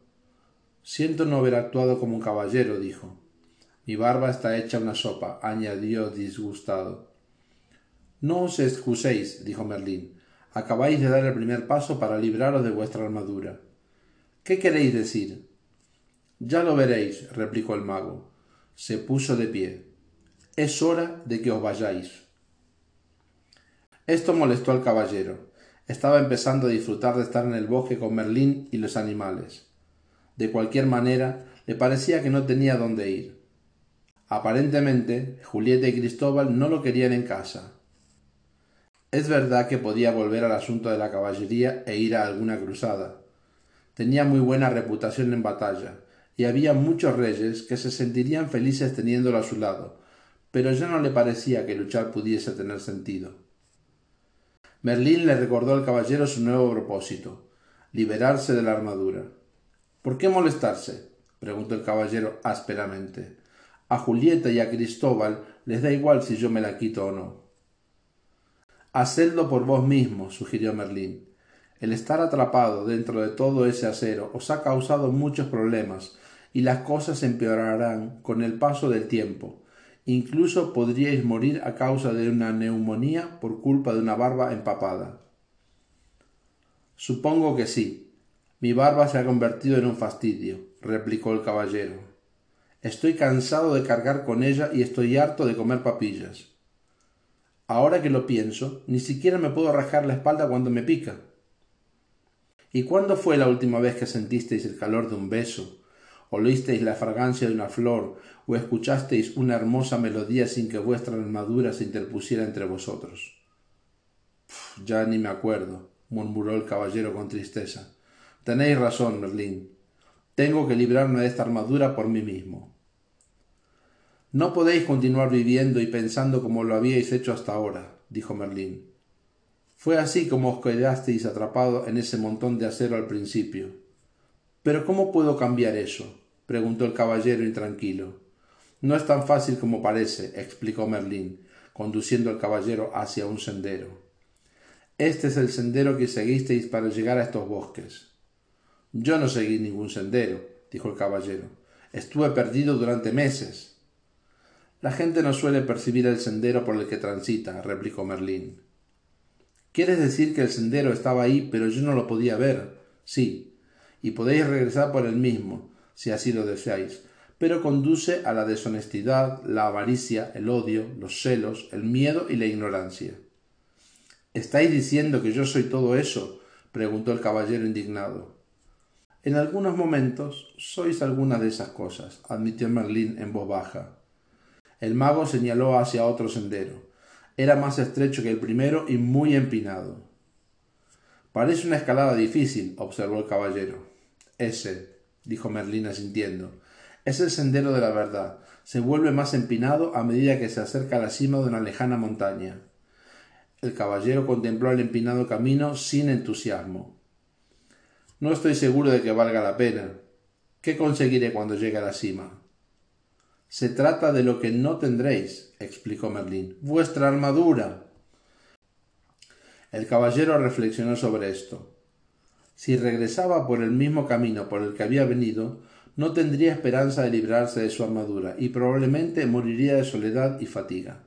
Siento no haber actuado como un caballero, dijo. Mi barba está hecha una sopa, añadió disgustado. No os excuséis, dijo Merlín. Acabáis de dar el primer paso para libraros de vuestra armadura. ¿Qué queréis decir? Ya lo veréis, replicó el mago. Se puso de pie. Es hora de que os vayáis. Esto molestó al caballero. Estaba empezando a disfrutar de estar en el bosque con Merlín y los animales. De cualquier manera, le parecía que no tenía dónde ir. Aparentemente, Julieta y Cristóbal no lo querían en casa. Es verdad que podía volver al asunto de la caballería e ir a alguna cruzada. Tenía muy buena reputación en batalla, y había muchos reyes que se sentirían felices teniéndolo a su lado, pero ya no le parecía que luchar pudiese tener sentido. Merlín le recordó al caballero su nuevo propósito, liberarse de la armadura. ¿Por qué molestarse? preguntó el caballero ásperamente. A Julieta y a Cristóbal les da igual si yo me la quito o no. Hacedlo por vos mismo, sugirió Merlín. El estar atrapado dentro de todo ese acero os ha causado muchos problemas, y las cosas empeorarán con el paso del tiempo, Incluso podríais morir a causa de una neumonía por culpa de una barba empapada. Supongo que sí. Mi barba se ha convertido en un fastidio, replicó el caballero. Estoy cansado de cargar con ella y estoy harto de comer papillas. Ahora que lo pienso, ni siquiera me puedo rajar la espalda cuando me pica. ¿Y cuándo fue la última vez que sentisteis el calor de un beso, olisteis la fragancia de una flor, o escuchasteis una hermosa melodía sin que vuestra armadura se interpusiera entre vosotros. ya ni me acuerdo, murmuró el caballero con tristeza. Tenéis razón, Merlín. Tengo que librarme de esta armadura por mí mismo. No podéis continuar viviendo y pensando como lo habíais hecho hasta ahora, dijo Merlín. Fue así como os quedasteis atrapado en ese montón de acero al principio. Pero ¿cómo puedo cambiar eso? Preguntó el caballero intranquilo. No es tan fácil como parece, explicó Merlín, conduciendo al caballero hacia un sendero. Este es el sendero que seguisteis para llegar a estos bosques. Yo no seguí ningún sendero, dijo el caballero. Estuve perdido durante meses. La gente no suele percibir el sendero por el que transita, replicó Merlín. ¿Quieres decir que el sendero estaba ahí, pero yo no lo podía ver? Sí, y podéis regresar por el mismo, si así lo deseáis, pero conduce a la deshonestidad, la avaricia, el odio, los celos, el miedo y la ignorancia. ¿Estáis diciendo que yo soy todo eso? preguntó el caballero indignado. En algunos momentos sois algunas de esas cosas, admitió Merlín en voz baja. El mago señaló hacia otro sendero. Era más estrecho que el primero y muy empinado. Parece una escalada difícil, observó el caballero. Ese, dijo Merlín asintiendo. Es el sendero de la verdad. Se vuelve más empinado a medida que se acerca a la cima de una lejana montaña. El caballero contempló el empinado camino sin entusiasmo. No estoy seguro de que valga la pena. ¿Qué conseguiré cuando llegue a la cima? Se trata de lo que no tendréis, explicó Merlín. Vuestra armadura. El caballero reflexionó sobre esto. Si regresaba por el mismo camino por el que había venido, no tendría esperanza de librarse de su armadura y probablemente moriría de soledad y fatiga.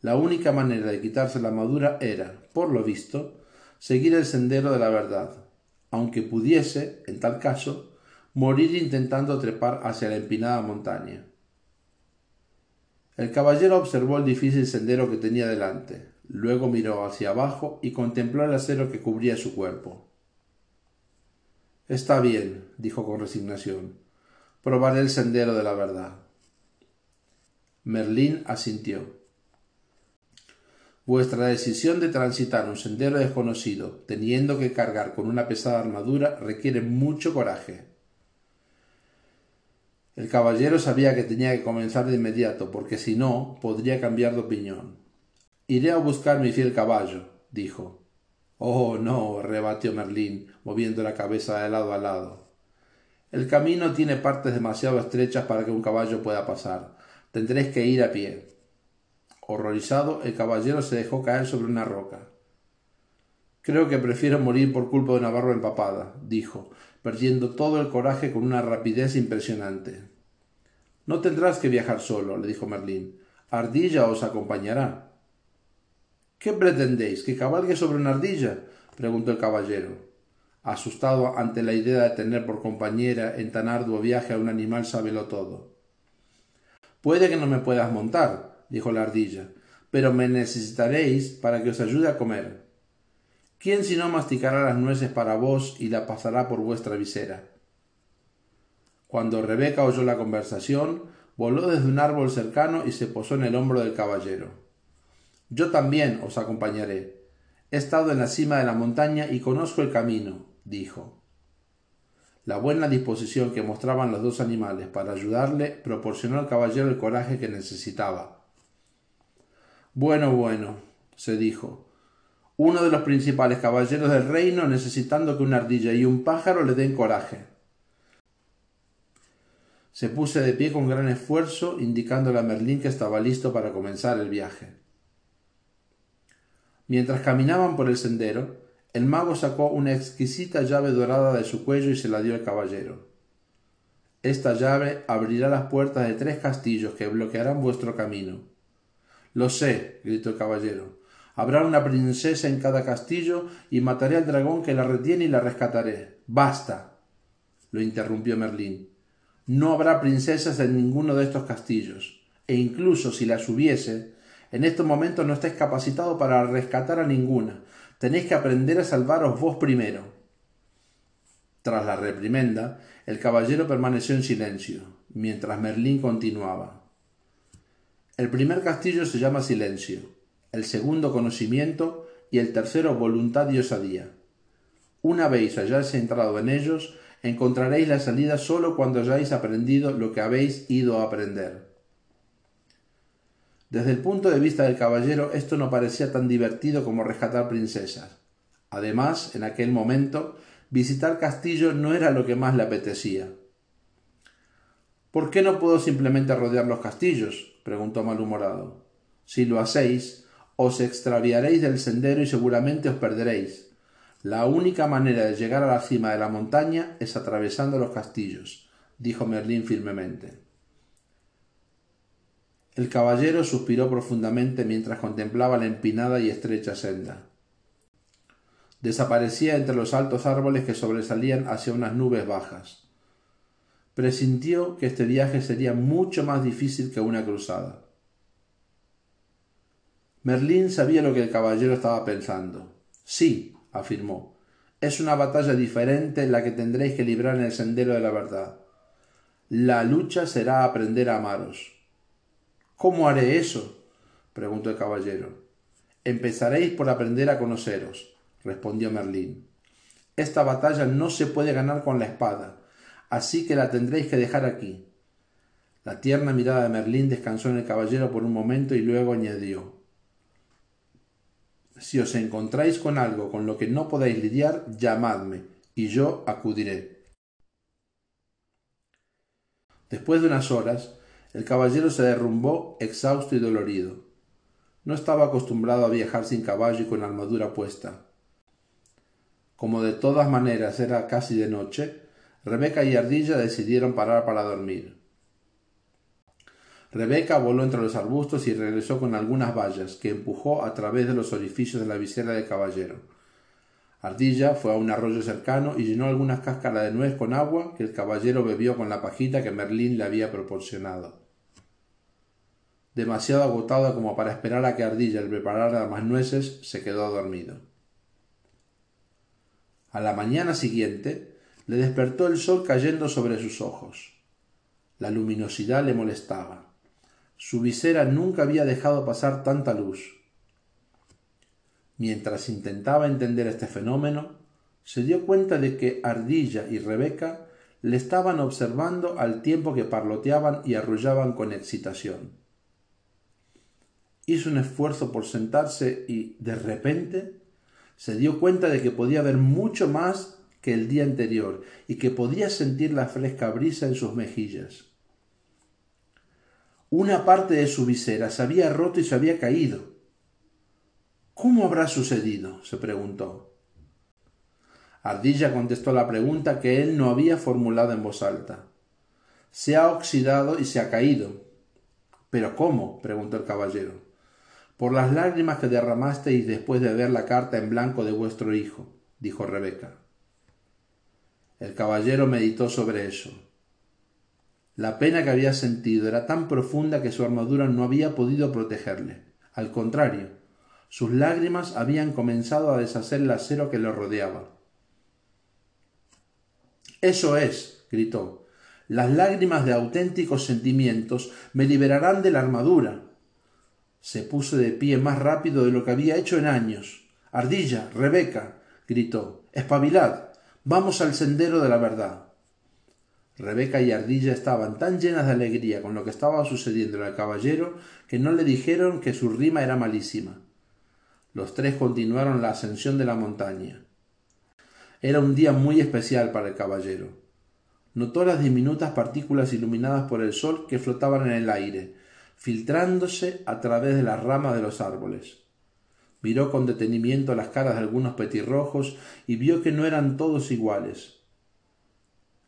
La única manera de quitarse la armadura era, por lo visto, seguir el sendero de la verdad, aunque pudiese, en tal caso, morir intentando trepar hacia la empinada montaña. El caballero observó el difícil sendero que tenía delante, luego miró hacia abajo y contempló el acero que cubría su cuerpo. Está bien, dijo con resignación. Probaré el sendero de la verdad. Merlín asintió. Vuestra decisión de transitar un sendero desconocido, teniendo que cargar con una pesada armadura, requiere mucho coraje. El caballero sabía que tenía que comenzar de inmediato, porque si no, podría cambiar de opinión. Iré a buscar mi fiel caballo, dijo. Oh, no, rebatió Merlín, moviendo la cabeza de lado a lado. El camino tiene partes demasiado estrechas para que un caballo pueda pasar. Tendréis que ir a pie. Horrorizado, el caballero se dejó caer sobre una roca. Creo que prefiero morir por culpa de una barba empapada, dijo, perdiendo todo el coraje con una rapidez impresionante. No tendrás que viajar solo, le dijo Merlín. Ardilla os acompañará. ¿Qué pretendéis? ¿Que cabalgue sobre una ardilla? preguntó el caballero, asustado ante la idea de tener por compañera en tan arduo viaje a un animal sábelo todo. Puede que no me puedas montar, dijo la ardilla, pero me necesitaréis para que os ayude a comer. ¿Quién si no masticará las nueces para vos y la pasará por vuestra visera? Cuando Rebeca oyó la conversación, voló desde un árbol cercano y se posó en el hombro del caballero. Yo también os acompañaré. He estado en la cima de la montaña y conozco el camino, dijo. La buena disposición que mostraban los dos animales para ayudarle proporcionó al caballero el coraje que necesitaba. Bueno, bueno, se dijo, uno de los principales caballeros del reino necesitando que una ardilla y un pájaro le den coraje. Se puso de pie con gran esfuerzo, indicándole a Merlín que estaba listo para comenzar el viaje. Mientras caminaban por el sendero, el mago sacó una exquisita llave dorada de su cuello y se la dio al caballero. Esta llave abrirá las puertas de tres castillos que bloquearán vuestro camino. Lo sé, gritó el caballero. Habrá una princesa en cada castillo y mataré al dragón que la retiene y la rescataré. Basta. lo interrumpió Merlín. No habrá princesas en ninguno de estos castillos, e incluso si las hubiese, en estos momentos no estáis capacitado para rescatar a ninguna. Tenéis que aprender a salvaros vos primero. Tras la reprimenda, el caballero permaneció en silencio, mientras Merlín continuaba. El primer castillo se llama Silencio el segundo conocimiento y el tercero voluntad y osadía. Una vez hayáis entrado en ellos, encontraréis la salida sólo cuando hayáis aprendido lo que habéis ido a aprender. Desde el punto de vista del caballero esto no parecía tan divertido como rescatar princesas. Además, en aquel momento, visitar castillos no era lo que más le apetecía. ¿Por qué no puedo simplemente rodear los castillos? preguntó malhumorado. Si lo hacéis, os extraviaréis del sendero y seguramente os perderéis. La única manera de llegar a la cima de la montaña es atravesando los castillos, dijo Merlín firmemente. El caballero suspiró profundamente mientras contemplaba la empinada y estrecha senda. Desaparecía entre los altos árboles que sobresalían hacia unas nubes bajas. Presintió que este viaje sería mucho más difícil que una cruzada. Merlín sabía lo que el caballero estaba pensando. Sí, afirmó, es una batalla diferente la que tendréis que librar en el sendero de la verdad. La lucha será aprender a amaros. ¿Cómo haré eso? preguntó el caballero. Empezaréis por aprender a conoceros, respondió Merlín. Esta batalla no se puede ganar con la espada, así que la tendréis que dejar aquí. La tierna mirada de Merlín descansó en el caballero por un momento y luego añadió si os encontráis con algo con lo que no podáis lidiar, llamadme, y yo acudiré. Después de unas horas, el caballero se derrumbó exhausto y dolorido. No estaba acostumbrado a viajar sin caballo y con armadura puesta. Como de todas maneras era casi de noche, Rebeca y Ardilla decidieron parar para dormir. Rebeca voló entre los arbustos y regresó con algunas vallas que empujó a través de los orificios de la visera del caballero. Ardilla fue a un arroyo cercano y llenó algunas cáscaras de nuez con agua que el caballero bebió con la pajita que Merlín le había proporcionado. Demasiado agotado como para esperar a que Ardilla le preparara más nueces, se quedó dormido. A la mañana siguiente le despertó el sol cayendo sobre sus ojos. La luminosidad le molestaba. Su visera nunca había dejado pasar tanta luz. Mientras intentaba entender este fenómeno, se dio cuenta de que Ardilla y Rebeca le estaban observando al tiempo que parloteaban y arrullaban con excitación. Hizo un esfuerzo por sentarse y, de repente, se dio cuenta de que podía ver mucho más que el día anterior y que podía sentir la fresca brisa en sus mejillas. Una parte de su visera se había roto y se había caído. ¿Cómo habrá sucedido? se preguntó. Ardilla contestó la pregunta que él no había formulado en voz alta. Se ha oxidado y se ha caído. ¿Pero cómo? preguntó el caballero. Por las lágrimas que derramasteis después de ver la carta en blanco de vuestro hijo, dijo Rebeca. El caballero meditó sobre eso. La pena que había sentido era tan profunda que su armadura no había podido protegerle. Al contrario, sus lágrimas habían comenzado a deshacer el acero que le rodeaba. Eso es, gritó. Las lágrimas de auténticos sentimientos me liberarán de la armadura. Se puso de pie más rápido de lo que había hecho en años. Ardilla, Rebeca, gritó. Espabilad. Vamos al sendero de la verdad. Rebeca y Ardilla estaban tan llenas de alegría con lo que estaba sucediendo al caballero que no le dijeron que su rima era malísima. Los tres continuaron la ascensión de la montaña. Era un día muy especial para el caballero. Notó las diminutas partículas iluminadas por el sol que flotaban en el aire, filtrándose a través de las ramas de los árboles. Miró con detenimiento las caras de algunos petirrojos y vio que no eran todos iguales.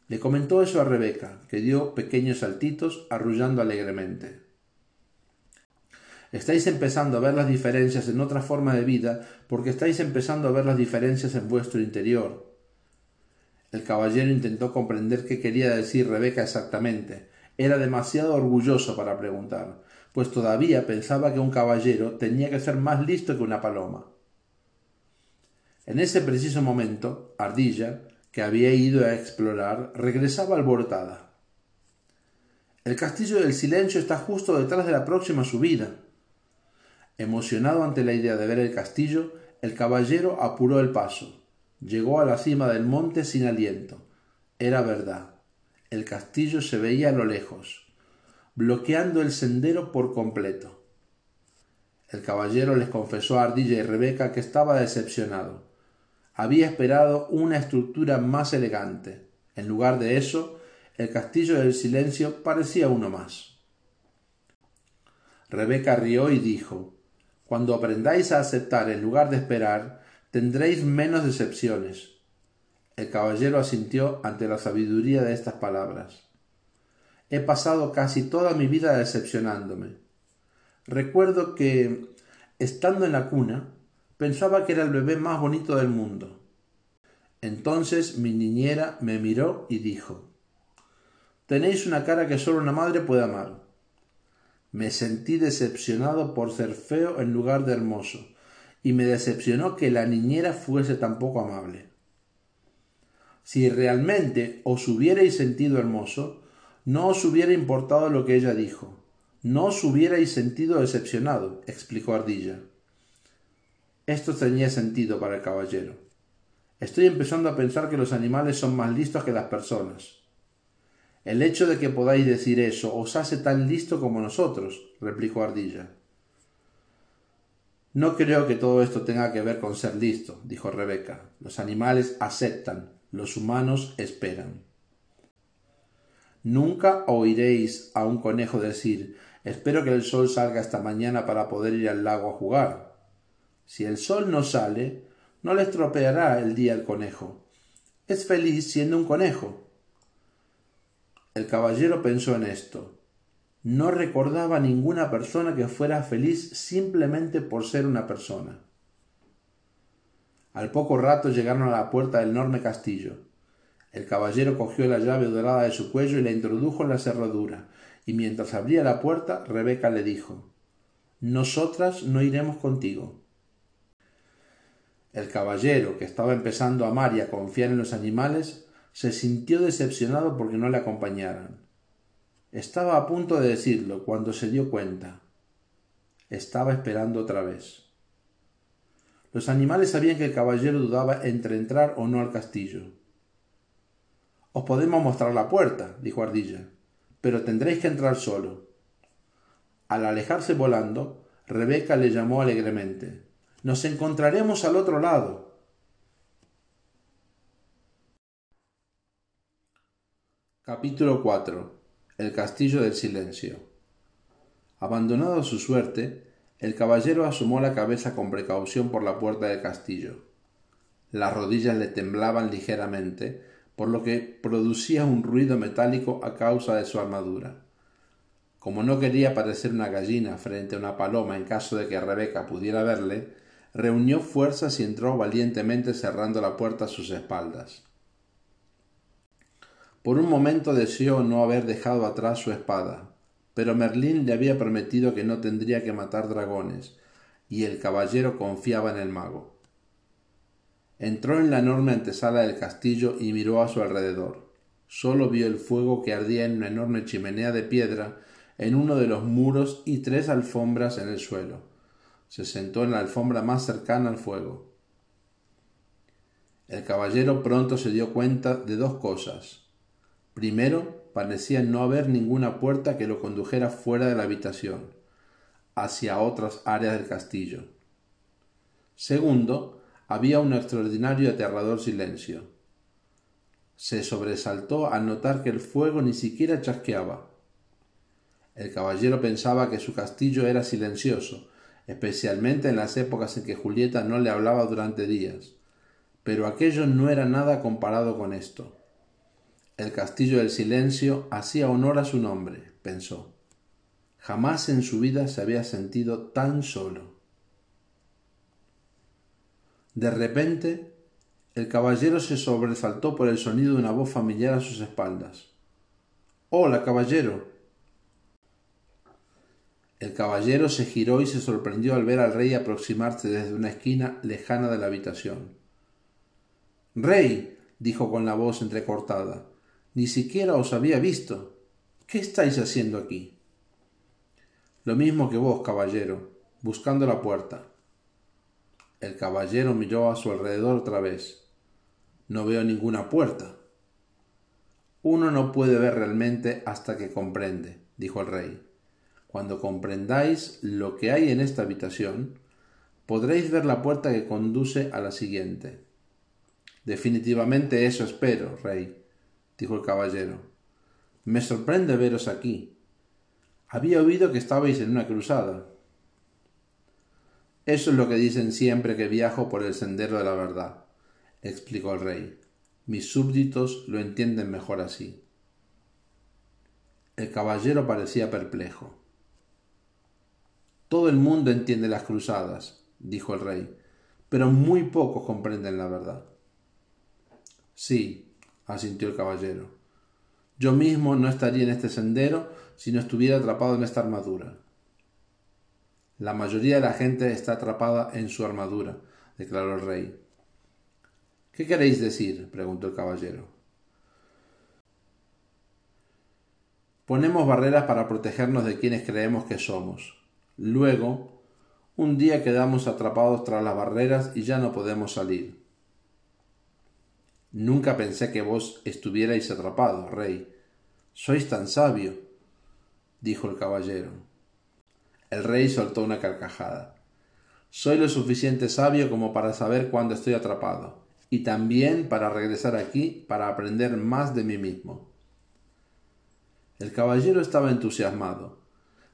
Le comentó eso a Rebeca, que dio pequeños saltitos, arrullando alegremente. Estáis empezando a ver las diferencias en otra forma de vida porque estáis empezando a ver las diferencias en vuestro interior. El caballero intentó comprender qué quería decir Rebeca exactamente. Era demasiado orgulloso para preguntar, pues todavía pensaba que un caballero tenía que ser más listo que una paloma. En ese preciso momento, Ardilla, que había ido a explorar, regresaba alborotada. El castillo del silencio está justo detrás de la próxima subida. Emocionado ante la idea de ver el castillo, el caballero apuró el paso. Llegó a la cima del monte sin aliento. Era verdad. El castillo se veía a lo lejos, bloqueando el sendero por completo. El caballero les confesó a Ardilla y Rebeca que estaba decepcionado había esperado una estructura más elegante. En lugar de eso, el castillo del silencio parecía uno más. Rebeca rió y dijo Cuando aprendáis a aceptar en lugar de esperar, tendréis menos decepciones. El caballero asintió ante la sabiduría de estas palabras. He pasado casi toda mi vida decepcionándome. Recuerdo que, estando en la cuna, Pensaba que era el bebé más bonito del mundo. Entonces mi niñera me miró y dijo Tenéis una cara que solo una madre puede amar. Me sentí decepcionado por ser feo en lugar de hermoso, y me decepcionó que la niñera fuese tan poco amable. Si realmente os hubierais sentido hermoso, no os hubiera importado lo que ella dijo, no os hubierais sentido decepcionado, explicó Ardilla. Esto tenía sentido para el caballero. Estoy empezando a pensar que los animales son más listos que las personas. El hecho de que podáis decir eso os hace tan listo como nosotros, replicó Ardilla. No creo que todo esto tenga que ver con ser listo, dijo Rebeca. Los animales aceptan, los humanos esperan. Nunca oiréis a un conejo decir espero que el sol salga esta mañana para poder ir al lago a jugar. Si el sol no sale, No le estropeará el día el conejo. Es feliz siendo un conejo. El caballero pensó en esto. No recordaba ninguna persona que fuera feliz simplemente por ser una persona. Al poco rato llegaron a la puerta del enorme castillo. El caballero cogió la llave dorada de su cuello y la introdujo en la cerradura, y mientras abría la puerta, Rebeca le dijo Nosotras no iremos contigo. El caballero, que estaba empezando a amar y a confiar en los animales, se sintió decepcionado porque no le acompañaran. Estaba a punto de decirlo cuando se dio cuenta. Estaba esperando otra vez. Los animales sabían que el caballero dudaba entre entrar o no al castillo. Os podemos mostrar la puerta, dijo Ardilla, pero tendréis que entrar solo. Al alejarse volando, Rebeca le llamó alegremente. Nos encontraremos al otro lado. Capítulo 4 el castillo del silencio. Abandonado a su suerte, el caballero asomó la cabeza con precaución por la puerta del castillo. Las rodillas le temblaban ligeramente, por lo que producía un ruido metálico a causa de su armadura. Como no quería parecer una gallina frente a una paloma en caso de que Rebeca pudiera verle, reunió fuerzas y entró valientemente cerrando la puerta a sus espaldas. Por un momento deseó no haber dejado atrás su espada, pero Merlín le había prometido que no tendría que matar dragones, y el caballero confiaba en el mago. Entró en la enorme antesala del castillo y miró a su alrededor. Solo vio el fuego que ardía en una enorme chimenea de piedra en uno de los muros y tres alfombras en el suelo. Se sentó en la alfombra más cercana al fuego. El caballero pronto se dio cuenta de dos cosas. Primero, parecía no haber ninguna puerta que lo condujera fuera de la habitación, hacia otras áreas del castillo. Segundo, había un extraordinario y aterrador silencio. Se sobresaltó al notar que el fuego ni siquiera chasqueaba. El caballero pensaba que su castillo era silencioso, especialmente en las épocas en que Julieta no le hablaba durante días. Pero aquello no era nada comparado con esto. El castillo del silencio hacía honor a su nombre, pensó. Jamás en su vida se había sentido tan solo. De repente, el caballero se sobresaltó por el sonido de una voz familiar a sus espaldas. Hola, caballero. El caballero se giró y se sorprendió al ver al rey aproximarse desde una esquina lejana de la habitación. Rey, dijo con la voz entrecortada, ni siquiera os había visto. ¿Qué estáis haciendo aquí? Lo mismo que vos, caballero, buscando la puerta. El caballero miró a su alrededor otra vez. No veo ninguna puerta. Uno no puede ver realmente hasta que comprende, dijo el rey. Cuando comprendáis lo que hay en esta habitación, podréis ver la puerta que conduce a la siguiente. Definitivamente eso espero, rey, dijo el caballero. Me sorprende veros aquí. Había oído que estabais en una cruzada. Eso es lo que dicen siempre que viajo por el sendero de la verdad, explicó el rey. Mis súbditos lo entienden mejor así. El caballero parecía perplejo. Todo el mundo entiende las cruzadas, dijo el rey, pero muy pocos comprenden la verdad. Sí, asintió el caballero. Yo mismo no estaría en este sendero si no estuviera atrapado en esta armadura. La mayoría de la gente está atrapada en su armadura, declaró el rey. ¿Qué queréis decir? preguntó el caballero. Ponemos barreras para protegernos de quienes creemos que somos. Luego, un día quedamos atrapados tras las barreras y ya no podemos salir. Nunca pensé que vos estuvierais atrapado, rey. Sois tan sabio, dijo el caballero. El rey soltó una carcajada. Soy lo suficiente sabio como para saber cuándo estoy atrapado, y también para regresar aquí para aprender más de mí mismo. El caballero estaba entusiasmado,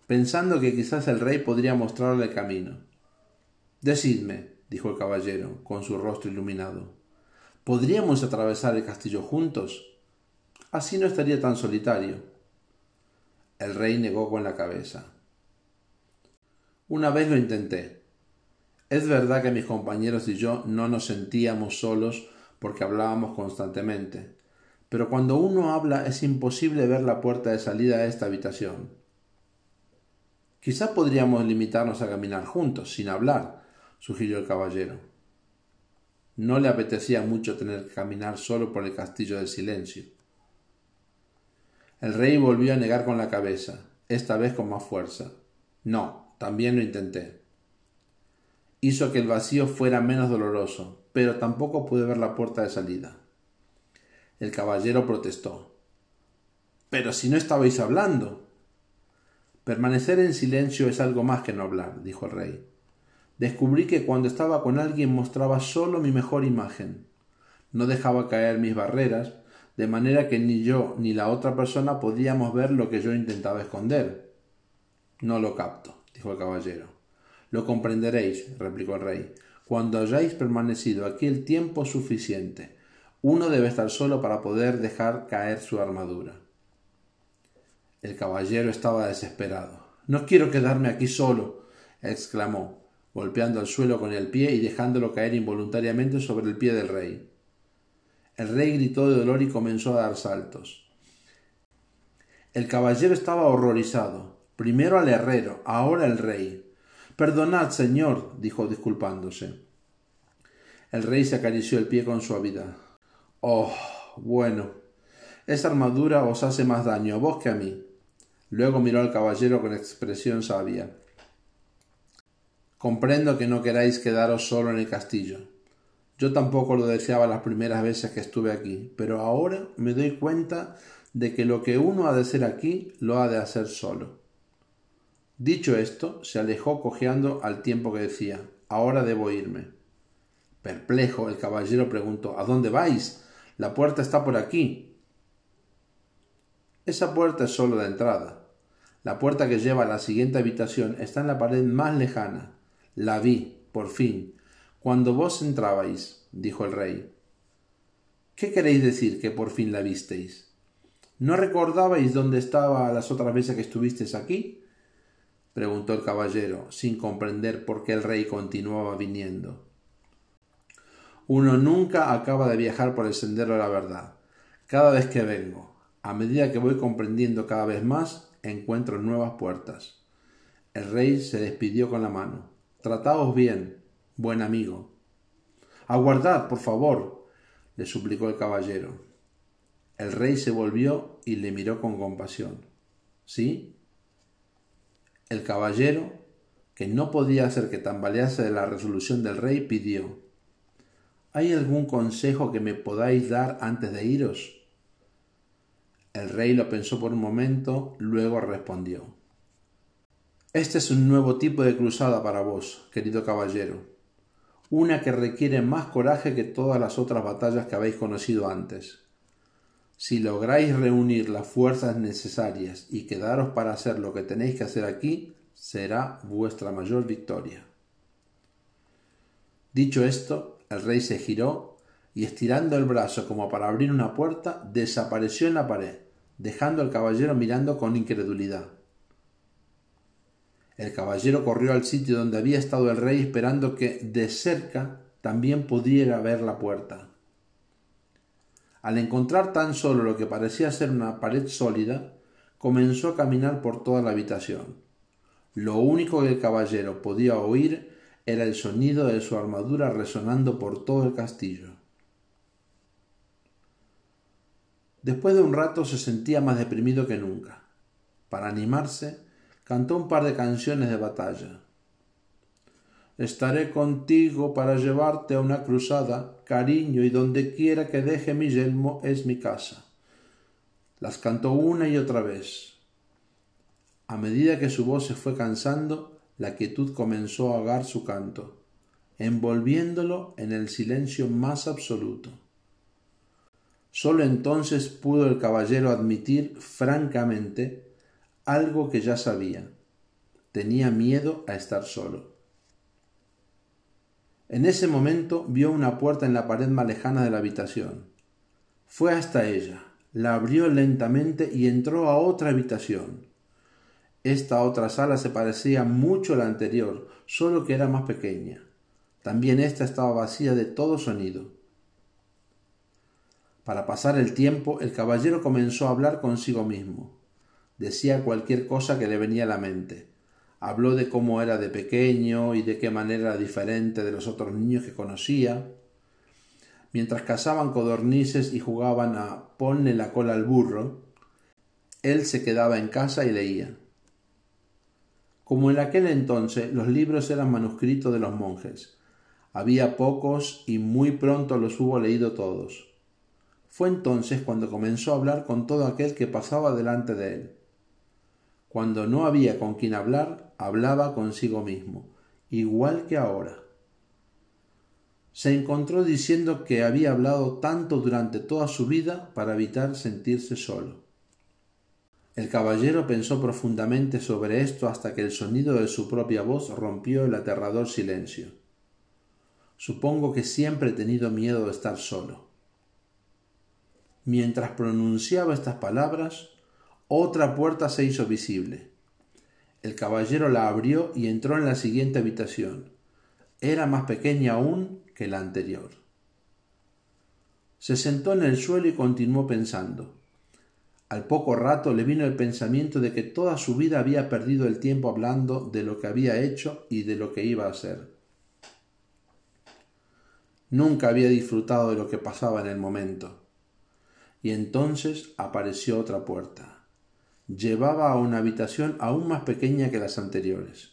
pensando que quizás el rey podría mostrarle el camino. Decidme, dijo el caballero, con su rostro iluminado. ¿Podríamos atravesar el castillo juntos? Así no estaría tan solitario. El rey negó con la cabeza. Una vez lo intenté. Es verdad que mis compañeros y yo no nos sentíamos solos porque hablábamos constantemente, pero cuando uno habla es imposible ver la puerta de salida de esta habitación. Quizá podríamos limitarnos a caminar juntos, sin hablar, sugirió el caballero. No le apetecía mucho tener que caminar solo por el castillo del silencio. El rey volvió a negar con la cabeza, esta vez con más fuerza. No, también lo intenté. Hizo que el vacío fuera menos doloroso, pero tampoco pude ver la puerta de salida. El caballero protestó. Pero si no estabais hablando. Permanecer en silencio es algo más que no hablar, dijo el rey descubrí que cuando estaba con alguien mostraba solo mi mejor imagen. No dejaba caer mis barreras, de manera que ni yo ni la otra persona podíamos ver lo que yo intentaba esconder. No lo capto, dijo el caballero. Lo comprenderéis, replicó el rey, cuando hayáis permanecido aquí el tiempo suficiente. Uno debe estar solo para poder dejar caer su armadura. El caballero estaba desesperado. No quiero quedarme aquí solo, exclamó golpeando al suelo con el pie y dejándolo caer involuntariamente sobre el pie del rey. El rey gritó de dolor y comenzó a dar saltos. El caballero estaba horrorizado. Primero al herrero, ahora el rey. Perdonad, señor, dijo disculpándose. El rey se acarició el pie con suavidad. Oh, bueno. Esa armadura os hace más daño a vos que a mí. Luego miró al caballero con expresión sabia. Comprendo que no queráis quedaros solo en el castillo. Yo tampoco lo deseaba las primeras veces que estuve aquí, pero ahora me doy cuenta de que lo que uno ha de hacer aquí lo ha de hacer solo. Dicho esto, se alejó cojeando al tiempo que decía Ahora debo irme. Perplejo, el caballero preguntó ¿A dónde vais? La puerta está por aquí. Esa puerta es solo de entrada. La puerta que lleva a la siguiente habitación está en la pared más lejana. La vi, por fin, cuando vos entrabais, dijo el rey. ¿Qué queréis decir que por fin la visteis? ¿No recordabais dónde estaba las otras veces que estuvisteis aquí? preguntó el caballero, sin comprender por qué el rey continuaba viniendo. Uno nunca acaba de viajar por el sendero de la verdad. Cada vez que vengo, a medida que voy comprendiendo cada vez más, encuentro nuevas puertas. El rey se despidió con la mano. Trataos bien, buen amigo. Aguardad, por favor, le suplicó el caballero. El rey se volvió y le miró con compasión. ¿Sí? El caballero, que no podía hacer que tambalease de la resolución del rey, pidió ¿Hay algún consejo que me podáis dar antes de iros? El rey lo pensó por un momento, luego respondió este es un nuevo tipo de cruzada para vos, querido caballero, una que requiere más coraje que todas las otras batallas que habéis conocido antes. Si lográis reunir las fuerzas necesarias y quedaros para hacer lo que tenéis que hacer aquí, será vuestra mayor victoria. Dicho esto, el rey se giró y estirando el brazo como para abrir una puerta, desapareció en la pared, dejando al caballero mirando con incredulidad. El caballero corrió al sitio donde había estado el rey esperando que de cerca también pudiera ver la puerta. Al encontrar tan solo lo que parecía ser una pared sólida, comenzó a caminar por toda la habitación. Lo único que el caballero podía oír era el sonido de su armadura resonando por todo el castillo. Después de un rato se sentía más deprimido que nunca. Para animarse, cantó un par de canciones de batalla. Estaré contigo para llevarte a una cruzada, cariño, y donde quiera que deje mi yelmo es mi casa. Las cantó una y otra vez. A medida que su voz se fue cansando, la quietud comenzó a ahogar su canto, envolviéndolo en el silencio más absoluto. Sólo entonces pudo el caballero admitir francamente algo que ya sabía. Tenía miedo a estar solo. En ese momento vio una puerta en la pared más lejana de la habitación. Fue hasta ella, la abrió lentamente y entró a otra habitación. Esta otra sala se parecía mucho a la anterior, solo que era más pequeña. También ésta estaba vacía de todo sonido. Para pasar el tiempo, el caballero comenzó a hablar consigo mismo. Decía cualquier cosa que le venía a la mente. Habló de cómo era de pequeño y de qué manera era diferente de los otros niños que conocía. Mientras cazaban codornices y jugaban a ponle la cola al burro, él se quedaba en casa y leía. Como en aquel entonces los libros eran manuscritos de los monjes, había pocos y muy pronto los hubo leído todos. Fue entonces cuando comenzó a hablar con todo aquel que pasaba delante de él. Cuando no había con quien hablar, hablaba consigo mismo, igual que ahora. Se encontró diciendo que había hablado tanto durante toda su vida para evitar sentirse solo. El caballero pensó profundamente sobre esto hasta que el sonido de su propia voz rompió el aterrador silencio. Supongo que siempre he tenido miedo de estar solo. Mientras pronunciaba estas palabras, otra puerta se hizo visible. El caballero la abrió y entró en la siguiente habitación. Era más pequeña aún que la anterior. Se sentó en el suelo y continuó pensando. Al poco rato le vino el pensamiento de que toda su vida había perdido el tiempo hablando de lo que había hecho y de lo que iba a hacer. Nunca había disfrutado de lo que pasaba en el momento y entonces apareció otra puerta. Llevaba a una habitación aún más pequeña que las anteriores.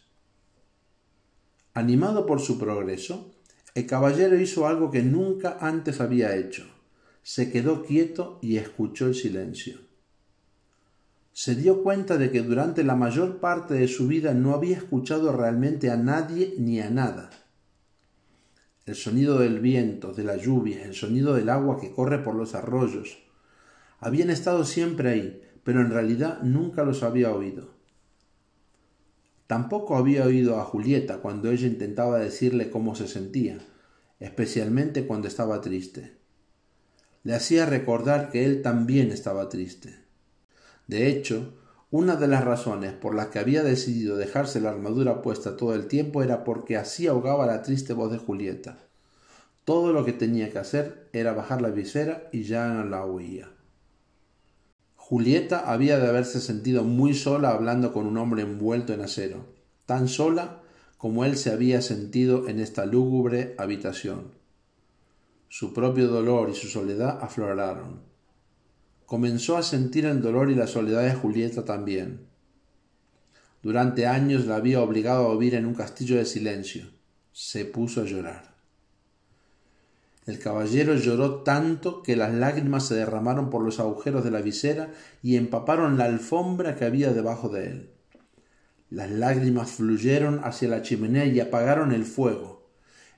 Animado por su progreso, el caballero hizo algo que nunca antes había hecho. Se quedó quieto y escuchó el silencio. Se dio cuenta de que durante la mayor parte de su vida no había escuchado realmente a nadie ni a nada. El sonido del viento, de la lluvia, el sonido del agua que corre por los arroyos, habían estado siempre ahí, pero en realidad nunca los había oído. Tampoco había oído a Julieta cuando ella intentaba decirle cómo se sentía, especialmente cuando estaba triste. Le hacía recordar que él también estaba triste. De hecho, una de las razones por las que había decidido dejarse la armadura puesta todo el tiempo era porque así ahogaba la triste voz de Julieta. Todo lo que tenía que hacer era bajar la visera y ya no la oía. Julieta había de haberse sentido muy sola hablando con un hombre envuelto en acero, tan sola como él se había sentido en esta lúgubre habitación. Su propio dolor y su soledad afloraron. Comenzó a sentir el dolor y la soledad de Julieta también. Durante años la había obligado a vivir en un castillo de silencio. Se puso a llorar. El caballero lloró tanto que las lágrimas se derramaron por los agujeros de la visera y empaparon la alfombra que había debajo de él. Las lágrimas fluyeron hacia la chimenea y apagaron el fuego.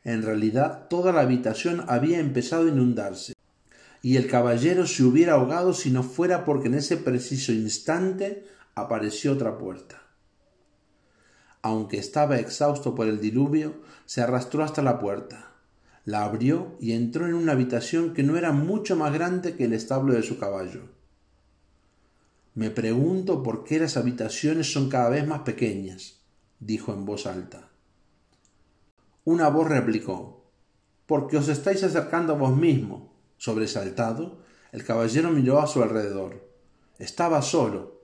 En realidad toda la habitación había empezado a inundarse, y el caballero se hubiera ahogado si no fuera porque en ese preciso instante apareció otra puerta. Aunque estaba exhausto por el diluvio, se arrastró hasta la puerta la abrió y entró en una habitación que no era mucho más grande que el establo de su caballo. Me pregunto por qué las habitaciones son cada vez más pequeñas, dijo en voz alta. Una voz replicó Porque os estáis acercando a vos mismo. Sobresaltado, el caballero miró a su alrededor. Estaba solo.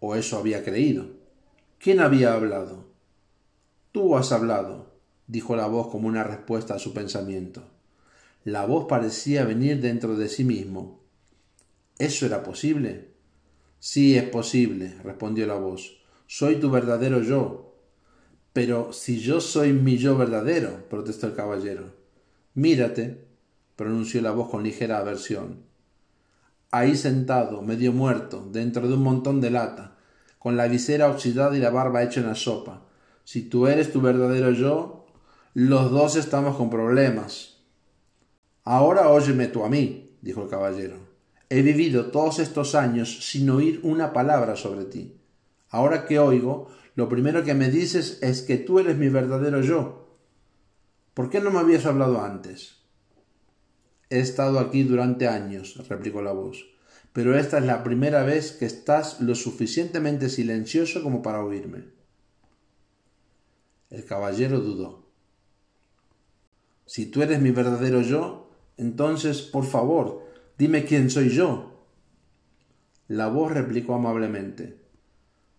O eso había creído. ¿Quién había hablado? Tú has hablado, dijo la voz como una respuesta a su pensamiento. La voz parecía venir dentro de sí mismo. ¿Eso era posible? Sí es posible, respondió la voz. Soy tu verdadero yo. Pero si yo soy mi yo verdadero, protestó el caballero. Mírate, pronunció la voz con ligera aversión. Ahí sentado, medio muerto, dentro de un montón de lata, con la visera oxidada y la barba hecha en la sopa. Si tú eres tu verdadero yo, los dos estamos con problemas. Ahora óyeme tú a mí, dijo el caballero. He vivido todos estos años sin oír una palabra sobre ti. Ahora que oigo, lo primero que me dices es que tú eres mi verdadero yo. ¿Por qué no me habías hablado antes? He estado aquí durante años, replicó la voz, pero esta es la primera vez que estás lo suficientemente silencioso como para oírme. El caballero dudó. Si tú eres mi verdadero yo, entonces, por favor, dime quién soy yo. La voz replicó amablemente.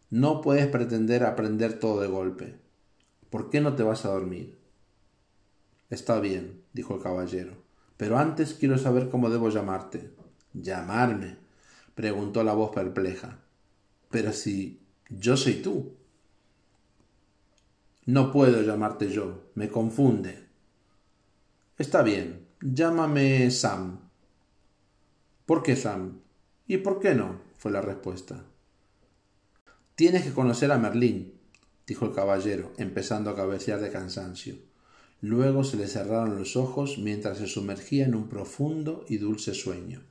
No puedes pretender aprender todo de golpe. ¿Por qué no te vas a dormir? Está bien, dijo el caballero, pero antes quiero saber cómo debo llamarte. ¿Llamarme? preguntó la voz perpleja. Pero si yo soy tú. No puedo llamarte yo, me confunde. Está bien, llámame Sam. ¿Por qué Sam? ¿Y por qué no? fue la respuesta. Tienes que conocer a Merlín, dijo el caballero, empezando a cabecear de cansancio. Luego se le cerraron los ojos mientras se sumergía en un profundo y dulce sueño.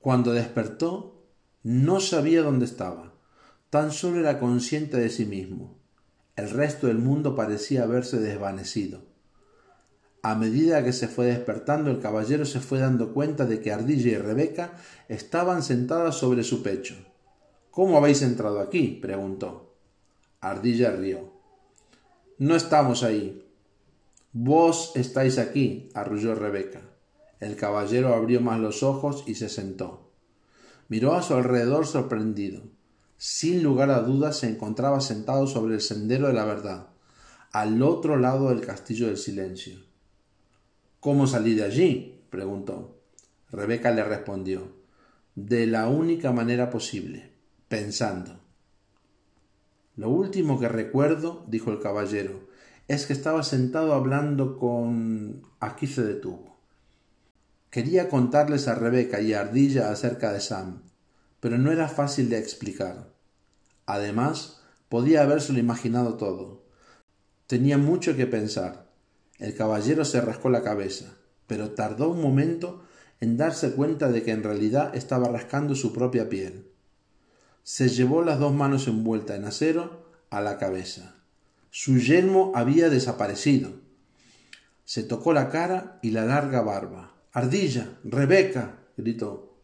Cuando despertó, no sabía dónde estaba, tan solo era consciente de sí mismo. El resto del mundo parecía haberse desvanecido. A medida que se fue despertando, el caballero se fue dando cuenta de que Ardilla y Rebeca estaban sentadas sobre su pecho. ¿Cómo habéis entrado aquí? preguntó. Ardilla rió. No estamos ahí. Vos estáis aquí, arrulló Rebeca. El caballero abrió más los ojos y se sentó. Miró a su alrededor sorprendido. Sin lugar a dudas se encontraba sentado sobre el sendero de la verdad, al otro lado del castillo del silencio. ¿Cómo salí de allí? preguntó. Rebeca le respondió de la única manera posible, pensando. Lo último que recuerdo, dijo el caballero, es que estaba sentado hablando con. Aquí se detuvo. Quería contarles a Rebeca y a Ardilla acerca de Sam, pero no era fácil de explicar. Además, podía habérselo imaginado todo. Tenía mucho que pensar el caballero se rascó la cabeza, pero tardó un momento en darse cuenta de que en realidad estaba rascando su propia piel. Se llevó las dos manos envueltas en acero a la cabeza. Su yelmo había desaparecido. Se tocó la cara y la larga barba. Ardilla. Rebeca. gritó.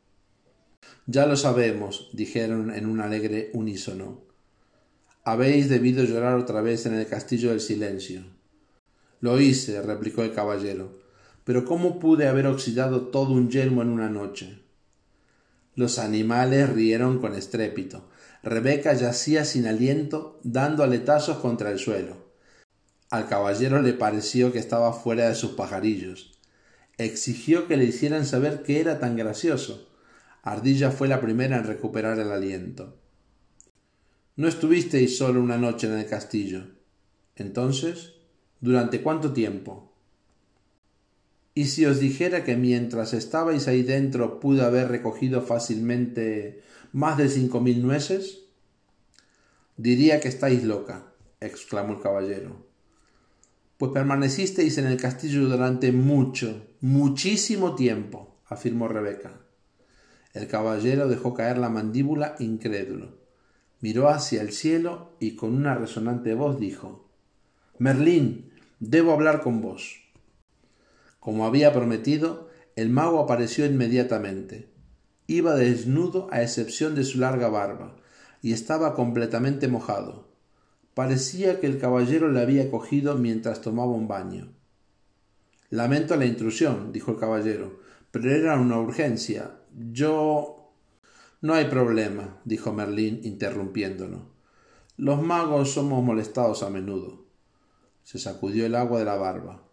Ya lo sabemos, dijeron en un alegre unísono. Habéis debido llorar otra vez en el castillo del silencio. Lo hice, replicó el caballero. Pero ¿cómo pude haber oxidado todo un yelmo en una noche? Los animales rieron con estrépito. Rebeca yacía sin aliento, dando aletazos contra el suelo. Al caballero le pareció que estaba fuera de sus pajarillos. Exigió que le hicieran saber qué era tan gracioso. Ardilla fue la primera en recuperar el aliento. No estuvisteis solo una noche en el castillo. Entonces, ¿Durante cuánto tiempo? ¿Y si os dijera que mientras estabais ahí dentro pude haber recogido fácilmente más de cinco mil nueces? Diría que estáis loca, exclamó el caballero. Pues permanecisteis en el castillo durante mucho, muchísimo tiempo, afirmó Rebeca. El caballero dejó caer la mandíbula incrédulo, miró hacia el cielo y con una resonante voz dijo Merlín, debo hablar con vos. Como había prometido, el mago apareció inmediatamente. Iba desnudo a excepción de su larga barba, y estaba completamente mojado. Parecía que el caballero le había cogido mientras tomaba un baño. Lamento la intrusión, dijo el caballero, pero era una urgencia. Yo. No hay problema, dijo Merlín, interrumpiéndolo. Los magos somos molestados a menudo se sacudió el agua de la barba.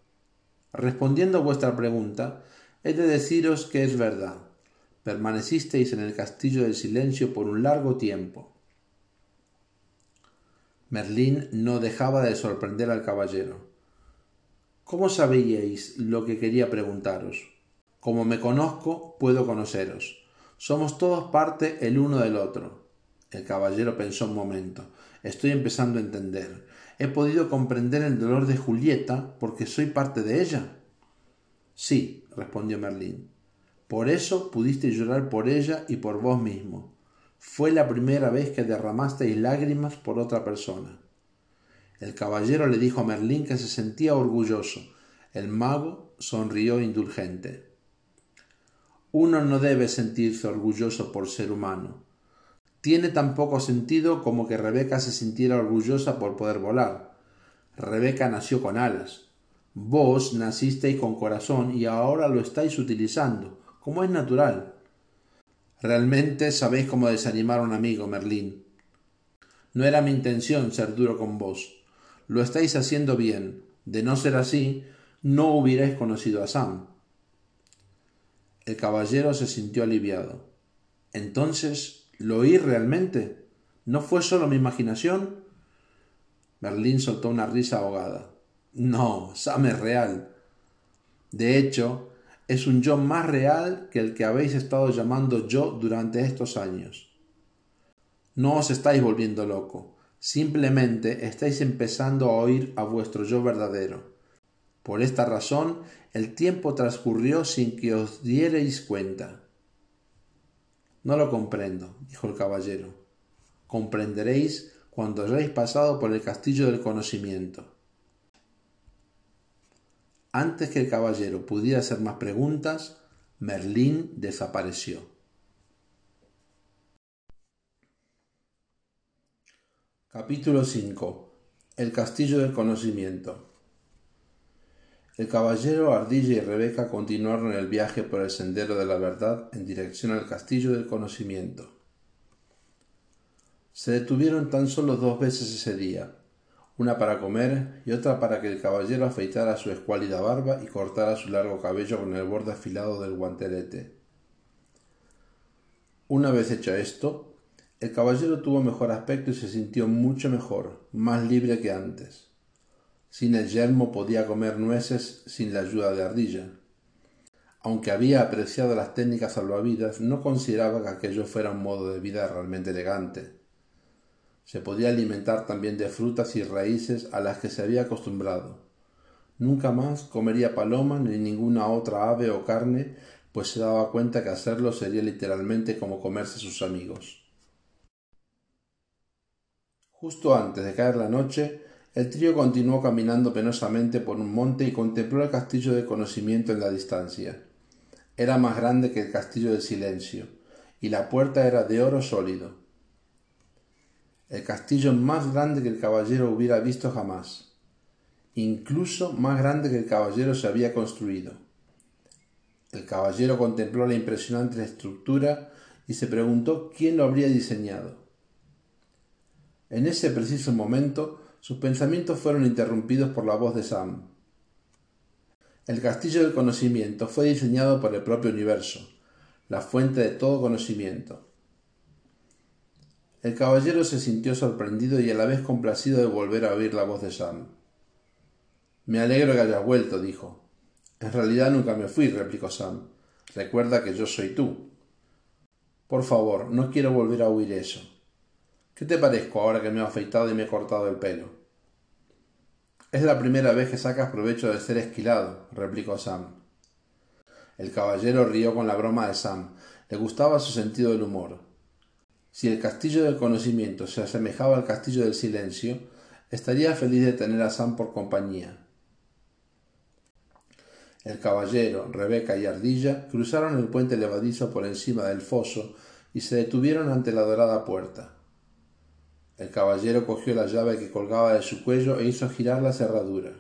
Respondiendo a vuestra pregunta, he de deciros que es verdad. Permanecisteis en el castillo del silencio por un largo tiempo. Merlín no dejaba de sorprender al caballero. ¿Cómo sabíais lo que quería preguntaros? Como me conozco, puedo conoceros. Somos todos parte el uno del otro. El caballero pensó un momento. Estoy empezando a entender. He podido comprender el dolor de Julieta porque soy parte de ella. Sí, respondió Merlín. Por eso pudiste llorar por ella y por vos mismo. Fue la primera vez que derramasteis lágrimas por otra persona. El caballero le dijo a Merlín que se sentía orgulloso. El mago sonrió indulgente. Uno no debe sentirse orgulloso por ser humano. Tiene tan poco sentido como que Rebeca se sintiera orgullosa por poder volar. Rebeca nació con alas. Vos nacisteis con corazón y ahora lo estáis utilizando, como es natural. Realmente sabéis cómo desanimar a un amigo, Merlín. No era mi intención ser duro con vos. Lo estáis haciendo bien. De no ser así, no hubierais conocido a Sam. El caballero se sintió aliviado. Entonces, ¿lo oí realmente? ¿No fue solo mi imaginación? Merlín soltó una risa ahogada. No, Sam es real. De hecho, es un yo más real que el que habéis estado llamando yo durante estos años. No os estáis volviendo loco, simplemente estáis empezando a oír a vuestro yo verdadero. Por esta razón, el tiempo transcurrió sin que os dierais cuenta. No lo comprendo, dijo el caballero. Comprenderéis cuando hayáis pasado por el castillo del conocimiento. Antes que el caballero pudiera hacer más preguntas, Merlín desapareció. Capítulo 5 El castillo del conocimiento El caballero Ardilla y Rebeca continuaron el viaje por el sendero de la verdad en dirección al castillo del conocimiento. Se detuvieron tan solo dos veces ese día, una para comer y otra para que el caballero afeitara su escuálida barba y cortara su largo cabello con el borde afilado del guantelete. Una vez hecho esto, el caballero tuvo mejor aspecto y se sintió mucho mejor, más libre que antes. Sin el yermo podía comer nueces sin la ayuda de Ardilla. Aunque había apreciado las técnicas salvavidas, no consideraba que aquello fuera un modo de vida realmente elegante. Se podía alimentar también de frutas y raíces a las que se había acostumbrado. Nunca más comería paloma ni ninguna otra ave o carne, pues se daba cuenta que hacerlo sería literalmente como comerse sus amigos. Justo antes de caer la noche, el trío continuó caminando penosamente por un monte y contempló el castillo de conocimiento en la distancia. Era más grande que el castillo del silencio, y la puerta era de oro sólido el castillo más grande que el caballero hubiera visto jamás, incluso más grande que el caballero se había construido. El caballero contempló la impresionante estructura y se preguntó quién lo habría diseñado. En ese preciso momento, sus pensamientos fueron interrumpidos por la voz de Sam. El castillo del conocimiento fue diseñado por el propio universo, la fuente de todo conocimiento. El caballero se sintió sorprendido y a la vez complacido de volver a oír la voz de Sam. Me alegro que hayas vuelto, dijo. En realidad nunca me fui, replicó Sam. Recuerda que yo soy tú. Por favor, no quiero volver a oír eso. ¿Qué te parezco ahora que me he afeitado y me he cortado el pelo? Es la primera vez que sacas provecho de ser esquilado, replicó Sam. El caballero rió con la broma de Sam. Le gustaba su sentido del humor. Si el castillo del conocimiento se asemejaba al castillo del silencio, estaría feliz de tener a Sam por compañía. El caballero, Rebeca y Ardilla cruzaron el puente levadizo por encima del foso y se detuvieron ante la dorada puerta. El caballero cogió la llave que colgaba de su cuello e hizo girar la cerradura.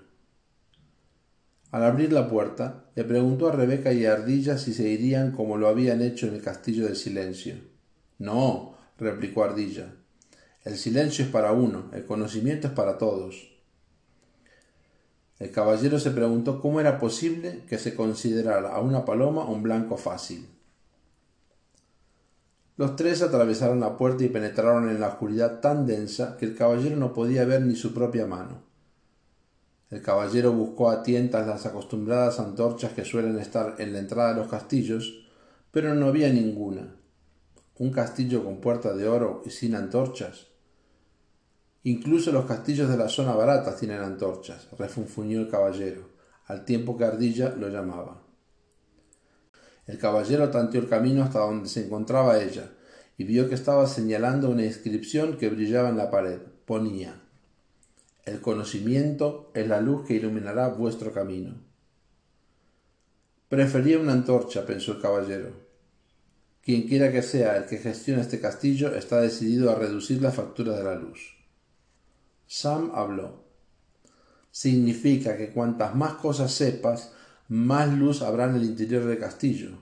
Al abrir la puerta, le preguntó a Rebeca y a Ardilla si se irían como lo habían hecho en el castillo del silencio. No, replicó Ardilla. El silencio es para uno, el conocimiento es para todos. El caballero se preguntó cómo era posible que se considerara a una paloma un blanco fácil. Los tres atravesaron la puerta y penetraron en la oscuridad tan densa que el caballero no podía ver ni su propia mano. El caballero buscó a tientas las acostumbradas antorchas que suelen estar en la entrada de los castillos, pero no había ninguna un castillo con puerta de oro y sin antorchas. Incluso los castillos de la zona barata tienen antorchas, refunfuñó el caballero, al tiempo que Ardilla lo llamaba. El caballero tanteó el camino hasta donde se encontraba ella, y vio que estaba señalando una inscripción que brillaba en la pared. Ponía El conocimiento es la luz que iluminará vuestro camino. Prefería una antorcha, pensó el caballero. Quien quiera que sea el que gestione este castillo está decidido a reducir la factura de la luz. Sam habló. Significa que cuantas más cosas sepas, más luz habrá en el interior del castillo.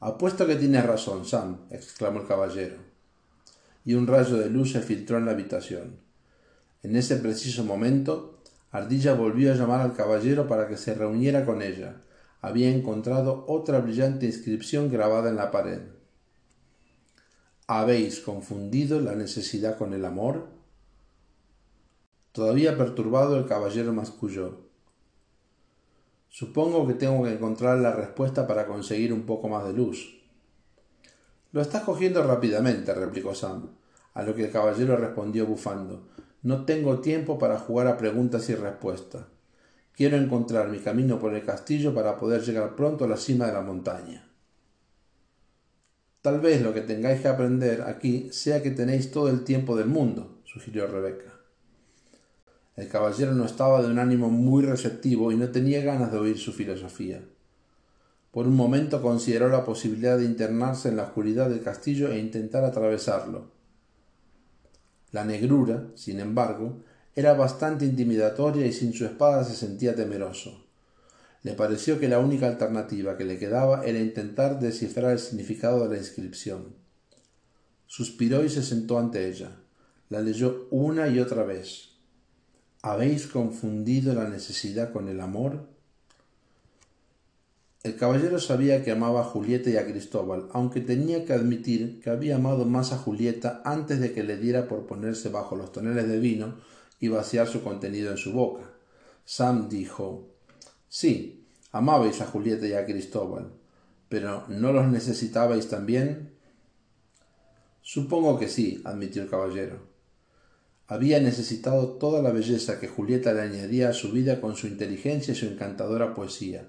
Apuesto que tienes razón, Sam, exclamó el caballero. Y un rayo de luz se filtró en la habitación. En ese preciso momento, Ardilla volvió a llamar al caballero para que se reuniera con ella. Había encontrado otra brillante inscripción grabada en la pared. ¿Habéis confundido la necesidad con el amor? Todavía perturbado, el caballero masculló. Supongo que tengo que encontrar la respuesta para conseguir un poco más de luz. Lo estás cogiendo rápidamente, replicó Sam, a lo que el caballero respondió bufando. No tengo tiempo para jugar a preguntas y respuestas. Quiero encontrar mi camino por el castillo para poder llegar pronto a la cima de la montaña. Tal vez lo que tengáis que aprender aquí sea que tenéis todo el tiempo del mundo, sugirió Rebeca. El caballero no estaba de un ánimo muy receptivo y no tenía ganas de oír su filosofía. Por un momento consideró la posibilidad de internarse en la oscuridad del castillo e intentar atravesarlo, la negrura, sin embargo, era bastante intimidatoria y sin su espada se sentía temeroso. Le pareció que la única alternativa que le quedaba era intentar descifrar el significado de la inscripción. Suspiró y se sentó ante ella. La leyó una y otra vez. ¿Habéis confundido la necesidad con el amor? El caballero sabía que amaba a Julieta y a Cristóbal, aunque tenía que admitir que había amado más a Julieta antes de que le diera por ponerse bajo los toneles de vino y vaciar su contenido en su boca. Sam dijo Sí, amabais a Julieta y a Cristóbal, pero ¿no los necesitabais también? Supongo que sí, admitió el caballero. Había necesitado toda la belleza que Julieta le añadía a su vida con su inteligencia y su encantadora poesía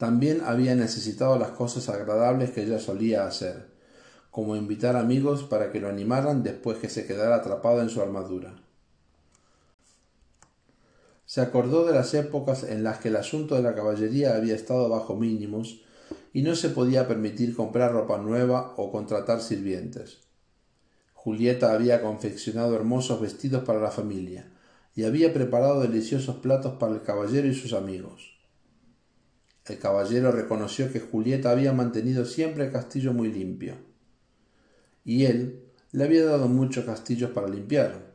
también había necesitado las cosas agradables que ella solía hacer, como invitar amigos para que lo animaran después que se quedara atrapado en su armadura. Se acordó de las épocas en las que el asunto de la caballería había estado bajo mínimos y no se podía permitir comprar ropa nueva o contratar sirvientes. Julieta había confeccionado hermosos vestidos para la familia y había preparado deliciosos platos para el caballero y sus amigos. El caballero reconoció que Julieta había mantenido siempre el castillo muy limpio. Y él le había dado muchos castillos para limpiar.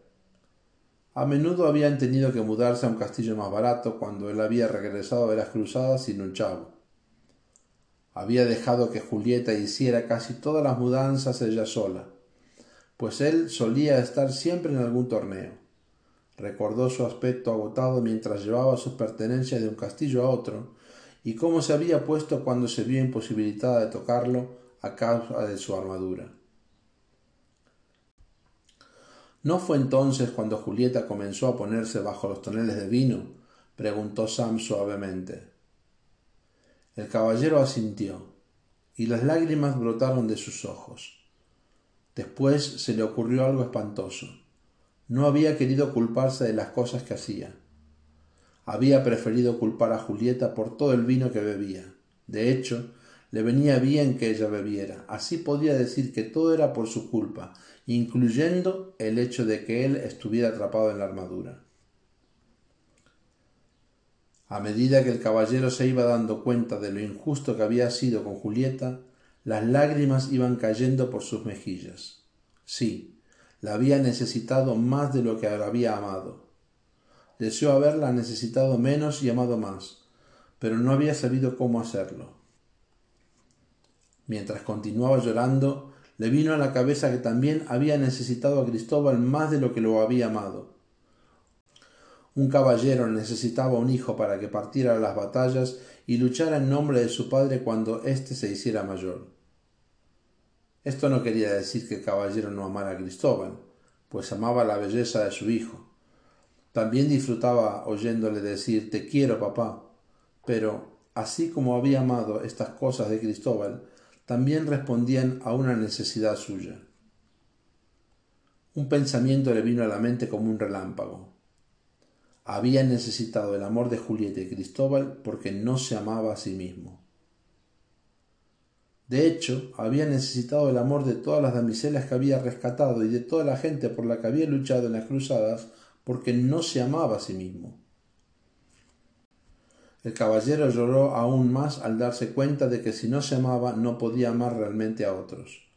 A menudo habían tenido que mudarse a un castillo más barato cuando él había regresado de las cruzadas sin un chavo. Había dejado que Julieta hiciera casi todas las mudanzas ella sola, pues él solía estar siempre en algún torneo. Recordó su aspecto agotado mientras llevaba sus pertenencias de un castillo a otro y cómo se había puesto cuando se vio imposibilitada de tocarlo a causa de su armadura. ¿No fue entonces cuando Julieta comenzó a ponerse bajo los toneles de vino? preguntó Sam suavemente. El caballero asintió, y las lágrimas brotaron de sus ojos. Después se le ocurrió algo espantoso. No había querido culparse de las cosas que hacía había preferido culpar a Julieta por todo el vino que bebía. De hecho, le venía bien que ella bebiera. Así podía decir que todo era por su culpa, incluyendo el hecho de que él estuviera atrapado en la armadura. A medida que el caballero se iba dando cuenta de lo injusto que había sido con Julieta, las lágrimas iban cayendo por sus mejillas. Sí, la había necesitado más de lo que había amado deseó haberla necesitado menos y amado más, pero no había sabido cómo hacerlo. Mientras continuaba llorando, le vino a la cabeza que también había necesitado a Cristóbal más de lo que lo había amado. Un caballero necesitaba un hijo para que partiera a las batallas y luchara en nombre de su padre cuando éste se hiciera mayor. Esto no quería decir que el caballero no amara a Cristóbal, pues amaba la belleza de su hijo, también disfrutaba oyéndole decir Te quiero, papá. Pero, así como había amado estas cosas de Cristóbal, también respondían a una necesidad suya. Un pensamiento le vino a la mente como un relámpago. había necesitado el amor de Julieta y Cristóbal porque no se amaba a sí mismo. De hecho, había necesitado el amor de todas las damiselas que había rescatado y de toda la gente por la que había luchado en las cruzadas porque no se amaba a sí mismo. El caballero lloró aún más al darse cuenta de que si no se amaba no podía amar realmente a otros.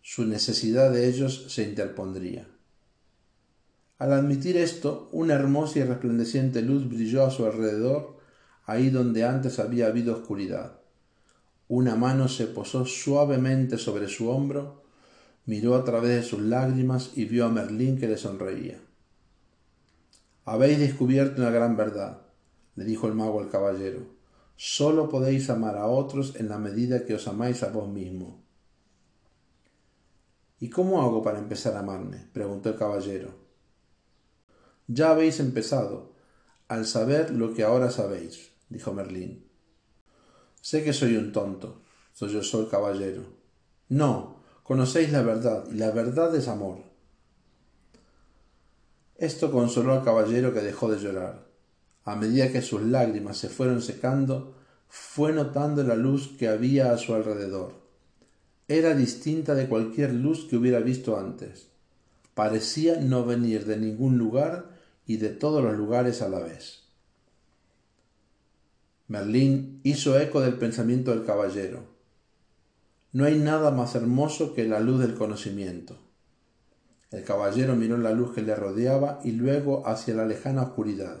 Su necesidad de ellos se interpondría. Al admitir esto, una hermosa y resplandeciente luz brilló a su alrededor, ahí donde antes había habido oscuridad. Una mano se posó suavemente sobre su hombro, miró a través de sus lágrimas y vio a Merlín que le sonreía. Habéis descubierto una gran verdad le dijo el mago al caballero, sólo podéis amar a otros en la medida que os amáis a vos mismo. ¿Y cómo hago para empezar a amarme? preguntó el caballero. Ya habéis empezado, al saber lo que ahora sabéis, dijo Merlín. Sé que soy un tonto, sollozó el caballero. No, conocéis la verdad, y la verdad es amor. Esto consoló al caballero que dejó de llorar. A medida que sus lágrimas se fueron secando, fue notando la luz que había a su alrededor. Era distinta de cualquier luz que hubiera visto antes. Parecía no venir de ningún lugar y de todos los lugares a la vez. Merlín hizo eco del pensamiento del caballero. No hay nada más hermoso que la luz del conocimiento. El caballero miró la luz que le rodeaba y luego hacia la lejana oscuridad.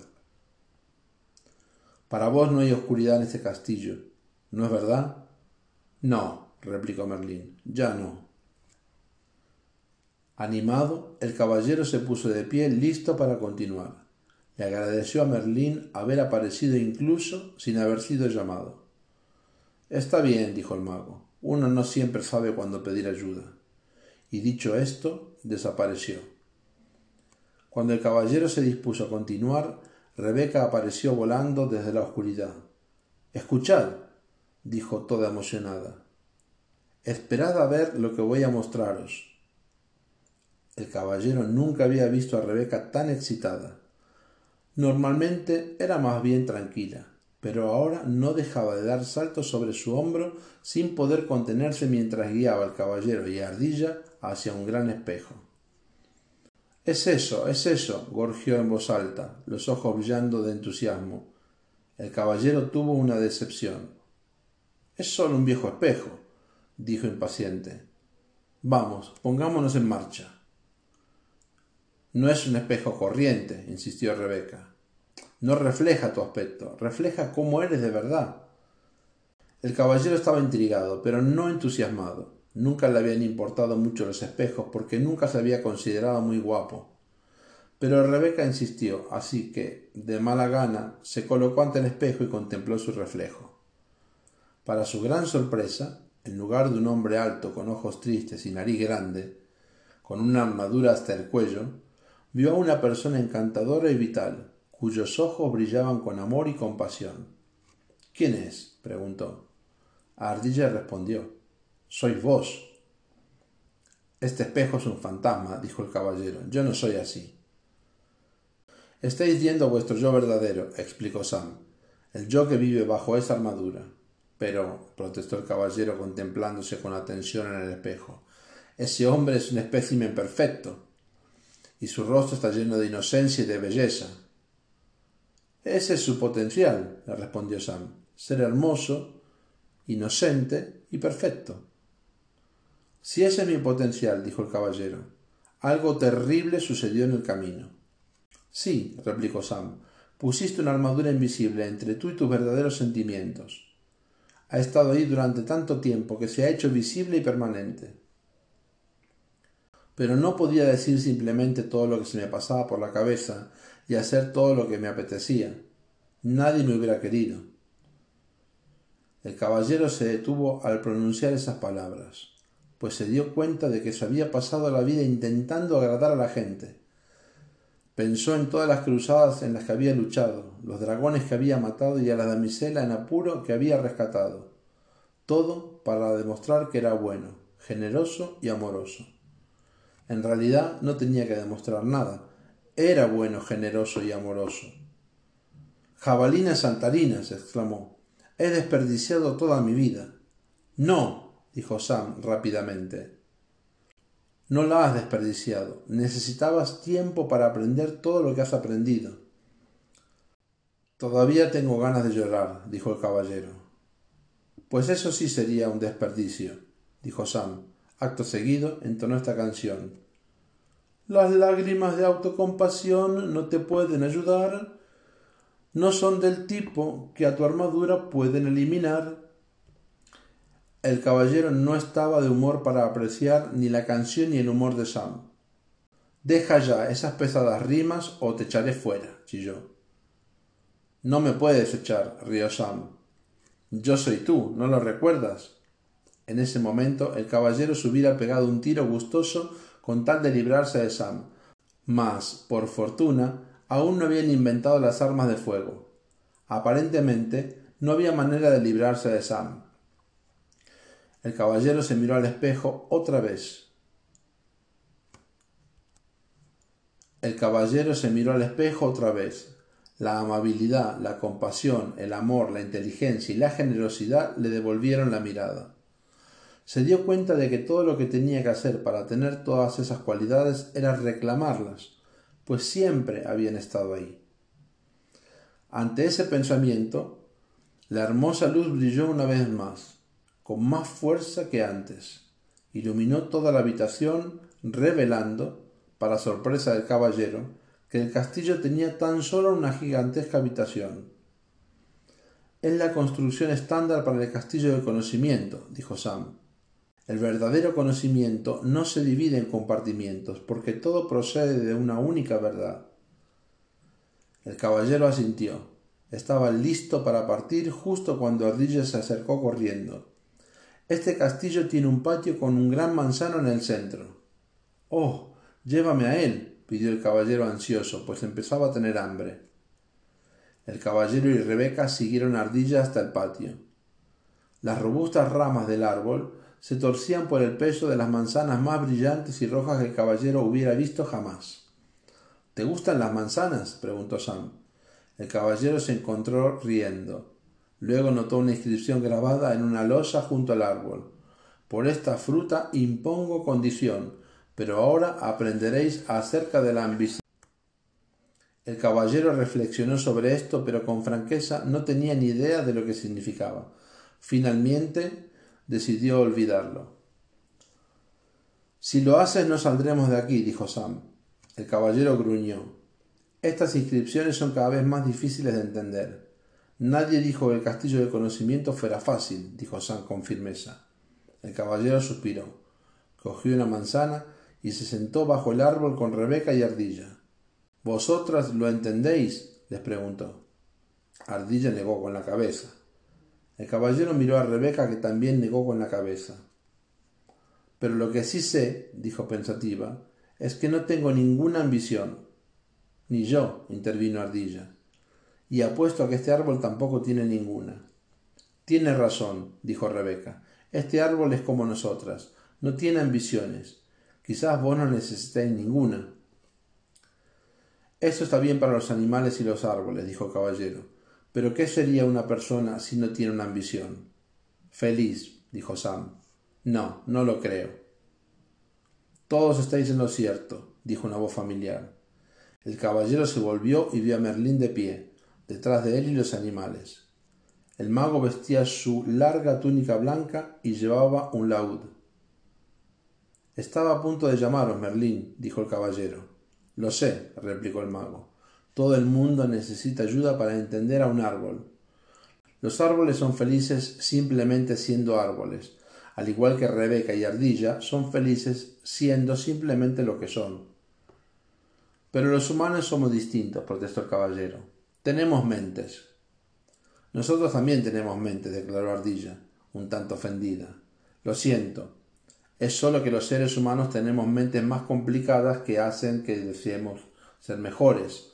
Para vos no hay oscuridad en este castillo, ¿no es verdad? No, replicó Merlín, ya no. Animado, el caballero se puso de pie listo para continuar. Le agradeció a Merlín haber aparecido incluso sin haber sido llamado. Está bien, dijo el mago. Uno no siempre sabe cuándo pedir ayuda. Y dicho esto, desapareció. Cuando el caballero se dispuso a continuar, Rebeca apareció volando desde la oscuridad. Escuchad, dijo toda emocionada. Esperad a ver lo que voy a mostraros. El caballero nunca había visto a Rebeca tan excitada. Normalmente era más bien tranquila, pero ahora no dejaba de dar saltos sobre su hombro sin poder contenerse mientras guiaba al caballero y a Ardilla hacia un gran espejo. Es eso, es eso, gorgió en voz alta, los ojos brillando de entusiasmo. El caballero tuvo una decepción. Es solo un viejo espejo, dijo impaciente. Vamos, pongámonos en marcha. No es un espejo corriente, insistió Rebeca. No refleja tu aspecto, refleja cómo eres de verdad. El caballero estaba intrigado, pero no entusiasmado. Nunca le habían importado mucho los espejos porque nunca se había considerado muy guapo. Pero Rebeca insistió, así que, de mala gana, se colocó ante el espejo y contempló su reflejo. Para su gran sorpresa, en lugar de un hombre alto con ojos tristes y nariz grande, con una armadura hasta el cuello, vio a una persona encantadora y vital, cuyos ojos brillaban con amor y compasión. ¿Quién es? preguntó. Ardilla respondió sois vos. Este espejo es un fantasma, dijo el caballero. Yo no soy así. Estáis viendo vuestro yo verdadero, explicó Sam, el yo que vive bajo esa armadura. Pero, protestó el caballero contemplándose con atención en el espejo, ese hombre es un espécimen perfecto, y su rostro está lleno de inocencia y de belleza. Ese es su potencial, le respondió Sam, ser hermoso, inocente y perfecto. Si ese es mi potencial, dijo el caballero, algo terrible sucedió en el camino. Sí, replicó Sam, pusiste una armadura invisible entre tú y tus verdaderos sentimientos. Ha estado ahí durante tanto tiempo que se ha hecho visible y permanente. Pero no podía decir simplemente todo lo que se me pasaba por la cabeza y hacer todo lo que me apetecía. Nadie me hubiera querido. El caballero se detuvo al pronunciar esas palabras pues se dio cuenta de que se había pasado la vida intentando agradar a la gente. Pensó en todas las cruzadas en las que había luchado, los dragones que había matado y a la damisela en apuro que había rescatado. Todo para demostrar que era bueno, generoso y amoroso. En realidad no tenía que demostrar nada. Era bueno, generoso y amoroso. Jabalinas saltarinas, exclamó. He desperdiciado toda mi vida. No, dijo Sam rápidamente. No la has desperdiciado. Necesitabas tiempo para aprender todo lo que has aprendido. Todavía tengo ganas de llorar, dijo el caballero. Pues eso sí sería un desperdicio, dijo Sam. Acto seguido entonó esta canción. Las lágrimas de autocompasión no te pueden ayudar, no son del tipo que a tu armadura pueden eliminar. El caballero no estaba de humor para apreciar ni la canción ni el humor de Sam. Deja ya esas pesadas rimas o te echaré fuera, chilló. No me puedes echar, rió Sam. Yo soy tú, ¿no lo recuerdas? En ese momento el caballero se hubiera pegado un tiro gustoso con tal de librarse de Sam. Mas, por fortuna, aún no habían inventado las armas de fuego. Aparentemente, no había manera de librarse de Sam. El caballero se miró al espejo otra vez. El caballero se miró al espejo otra vez. La amabilidad, la compasión, el amor, la inteligencia y la generosidad le devolvieron la mirada. Se dio cuenta de que todo lo que tenía que hacer para tener todas esas cualidades era reclamarlas, pues siempre habían estado ahí. Ante ese pensamiento, la hermosa luz brilló una vez más, con más fuerza que antes. Iluminó toda la habitación, revelando, para sorpresa del caballero, que el castillo tenía tan solo una gigantesca habitación. Es la construcción estándar para el castillo del conocimiento, dijo Sam. El verdadero conocimiento no se divide en compartimientos, porque todo procede de una única verdad. El caballero asintió. Estaba listo para partir justo cuando Ardilla se acercó corriendo. Este castillo tiene un patio con un gran manzano en el centro. Oh, llévame a él, pidió el caballero ansioso, pues empezaba a tener hambre. El caballero y Rebeca siguieron a Ardilla hasta el patio. Las robustas ramas del árbol se torcían por el peso de las manzanas más brillantes y rojas que el caballero hubiera visto jamás. ¿Te gustan las manzanas? preguntó Sam. El caballero se encontró riendo. Luego notó una inscripción grabada en una losa junto al árbol. Por esta fruta impongo condición pero ahora aprenderéis acerca de la ambición. El caballero reflexionó sobre esto, pero con franqueza no tenía ni idea de lo que significaba. Finalmente decidió olvidarlo. Si lo haces no saldremos de aquí, dijo Sam. El caballero gruñó. Estas inscripciones son cada vez más difíciles de entender. Nadie dijo que el castillo del conocimiento fuera fácil, dijo Sam con firmeza. El caballero suspiró. Cogió una manzana y se sentó bajo el árbol con Rebeca y Ardilla. ¿Vosotras lo entendéis? les preguntó. Ardilla negó con la cabeza. El caballero miró a Rebeca que también negó con la cabeza. Pero lo que sí sé, dijo pensativa, es que no tengo ninguna ambición. Ni yo, intervino Ardilla. Y apuesto a que este árbol tampoco tiene ninguna. Tiene razón, dijo Rebeca. Este árbol es como nosotras, no tiene ambiciones. Quizás vos no necesitéis ninguna. Eso está bien para los animales y los árboles, dijo el caballero. Pero ¿qué sería una persona si no tiene una ambición? Feliz, dijo Sam. No, no lo creo. Todos estáis en lo cierto, dijo una voz familiar. El caballero se volvió y vio a Merlín de pie, detrás de él y los animales. El mago vestía su larga túnica blanca y llevaba un laúd. Estaba a punto de llamaros, Merlín, dijo el caballero. Lo sé, replicó el mago. Todo el mundo necesita ayuda para entender a un árbol. Los árboles son felices simplemente siendo árboles, al igual que Rebeca y Ardilla son felices siendo simplemente lo que son. Pero los humanos somos distintos, protestó el caballero. Tenemos mentes. Nosotros también tenemos mentes, declaró Ardilla, un tanto ofendida. Lo siento, es solo que los seres humanos tenemos mentes más complicadas que hacen que deseemos ser mejores,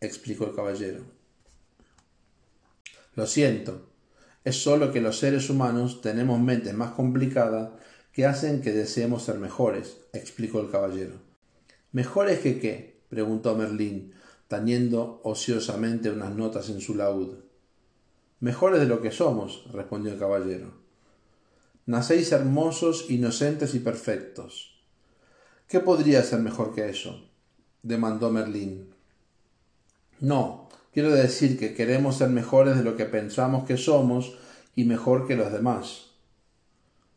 explicó el caballero. Lo siento, es solo que los seres humanos tenemos mentes más complicadas que hacen que deseemos ser mejores, explicó el caballero. ¿Mejores que qué? preguntó Merlín, tañendo ociosamente unas notas en su laúd. Mejores de lo que somos, respondió el caballero. Nacéis hermosos, inocentes y perfectos. ¿Qué podría ser mejor que eso? demandó Merlín. No, quiero decir que queremos ser mejores de lo que pensamos que somos y mejor que los demás.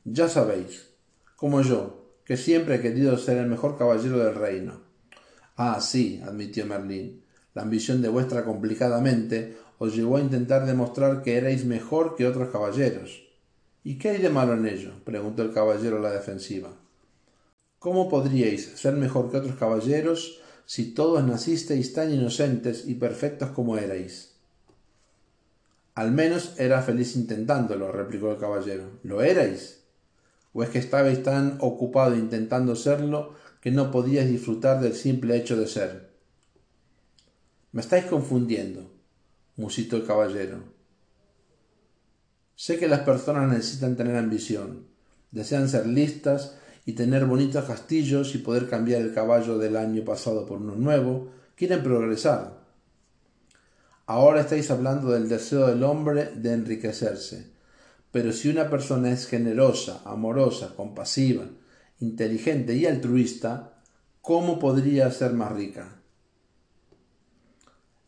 Ya sabéis, como yo, que siempre he querido ser el mejor caballero del reino. Ah, sí, admitió Merlín. La ambición de vuestra complicadamente os llevó a intentar demostrar que erais mejor que otros caballeros. ¿Y qué hay de malo en ello? preguntó el caballero a la defensiva. ¿Cómo podríais ser mejor que otros caballeros si todos nacisteis tan inocentes y perfectos como erais? Al menos era feliz intentándolo, replicó el caballero. ¿Lo erais? ¿O es que estabais tan ocupado intentando serlo que no podíais disfrutar del simple hecho de ser? Me estáis confundiendo, musitó el caballero. Sé que las personas necesitan tener ambición, desean ser listas y tener bonitos castillos y poder cambiar el caballo del año pasado por uno nuevo, quieren progresar. Ahora estáis hablando del deseo del hombre de enriquecerse. Pero si una persona es generosa, amorosa, compasiva, inteligente y altruista, ¿cómo podría ser más rica?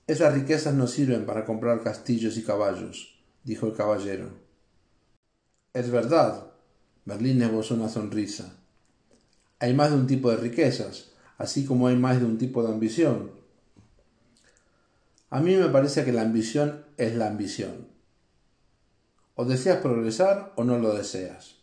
Esas riquezas no sirven para comprar castillos y caballos, dijo el caballero. Es verdad. Merlín esbozó una sonrisa. Hay más de un tipo de riquezas, así como hay más de un tipo de ambición. A mí me parece que la ambición es la ambición. O deseas progresar o no lo deseas.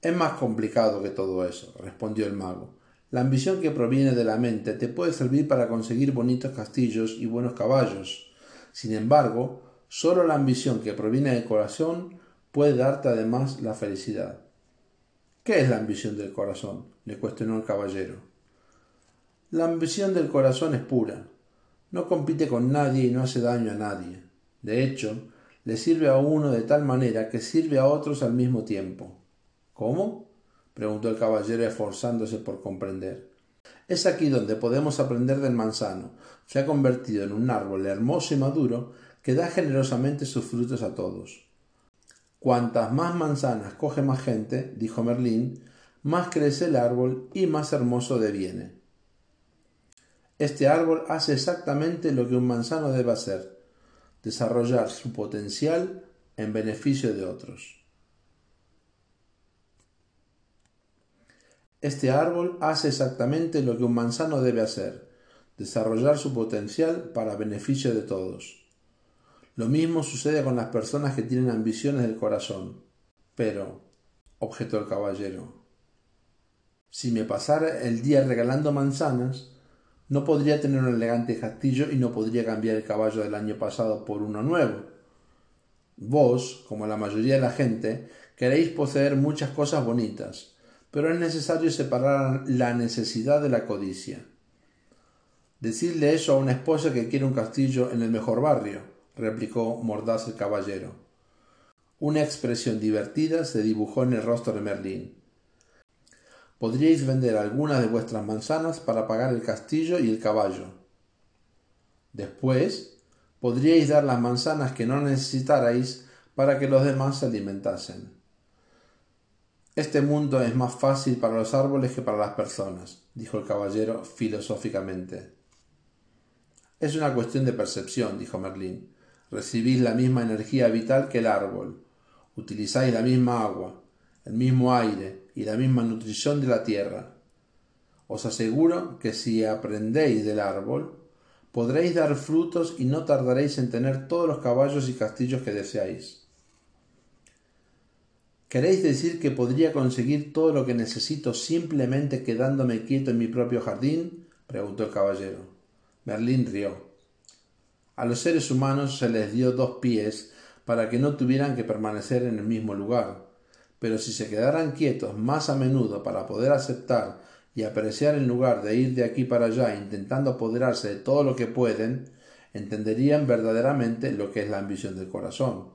Es más complicado que todo eso, respondió el mago. La ambición que proviene de la mente te puede servir para conseguir bonitos castillos y buenos caballos. Sin embargo, sólo la ambición que proviene del corazón puede darte además la felicidad. ¿Qué es la ambición del corazón? le cuestionó el caballero. La ambición del corazón es pura. No compite con nadie y no hace daño a nadie. De hecho, le sirve a uno de tal manera que sirve a otros al mismo tiempo. ¿Cómo? preguntó el caballero esforzándose por comprender. Es aquí donde podemos aprender del manzano. Se ha convertido en un árbol hermoso y maduro que da generosamente sus frutos a todos. Cuantas más manzanas coge más gente, dijo Merlín, más crece el árbol y más hermoso deviene. Este árbol hace exactamente lo que un manzano debe hacer, desarrollar su potencial en beneficio de otros. Este árbol hace exactamente lo que un manzano debe hacer, desarrollar su potencial para beneficio de todos. Lo mismo sucede con las personas que tienen ambiciones del corazón. Pero, objetó el caballero, si me pasara el día regalando manzanas, no podría tener un elegante castillo y no podría cambiar el caballo del año pasado por uno nuevo. Vos, como la mayoría de la gente, queréis poseer muchas cosas bonitas, pero es necesario separar la necesidad de la codicia. Decirle eso a una esposa que quiere un castillo en el mejor barrio, replicó mordaz el caballero. Una expresión divertida se dibujó en el rostro de Merlín. Podríais vender algunas de vuestras manzanas para pagar el castillo y el caballo. Después, podríais dar las manzanas que no necesitarais para que los demás se alimentasen. Este mundo es más fácil para los árboles que para las personas, dijo el caballero filosóficamente. Es una cuestión de percepción, dijo Merlín. Recibís la misma energía vital que el árbol. Utilizáis la misma agua, el mismo aire y la misma nutrición de la tierra. Os aseguro que si aprendéis del árbol, podréis dar frutos y no tardaréis en tener todos los caballos y castillos que deseáis. ¿Queréis decir que podría conseguir todo lo que necesito simplemente quedándome quieto en mi propio jardín? preguntó el caballero. Merlín rió. A los seres humanos se les dio dos pies para que no tuvieran que permanecer en el mismo lugar, pero si se quedaran quietos más a menudo para poder aceptar y apreciar en lugar de ir de aquí para allá intentando apoderarse de todo lo que pueden, entenderían verdaderamente lo que es la ambición del corazón.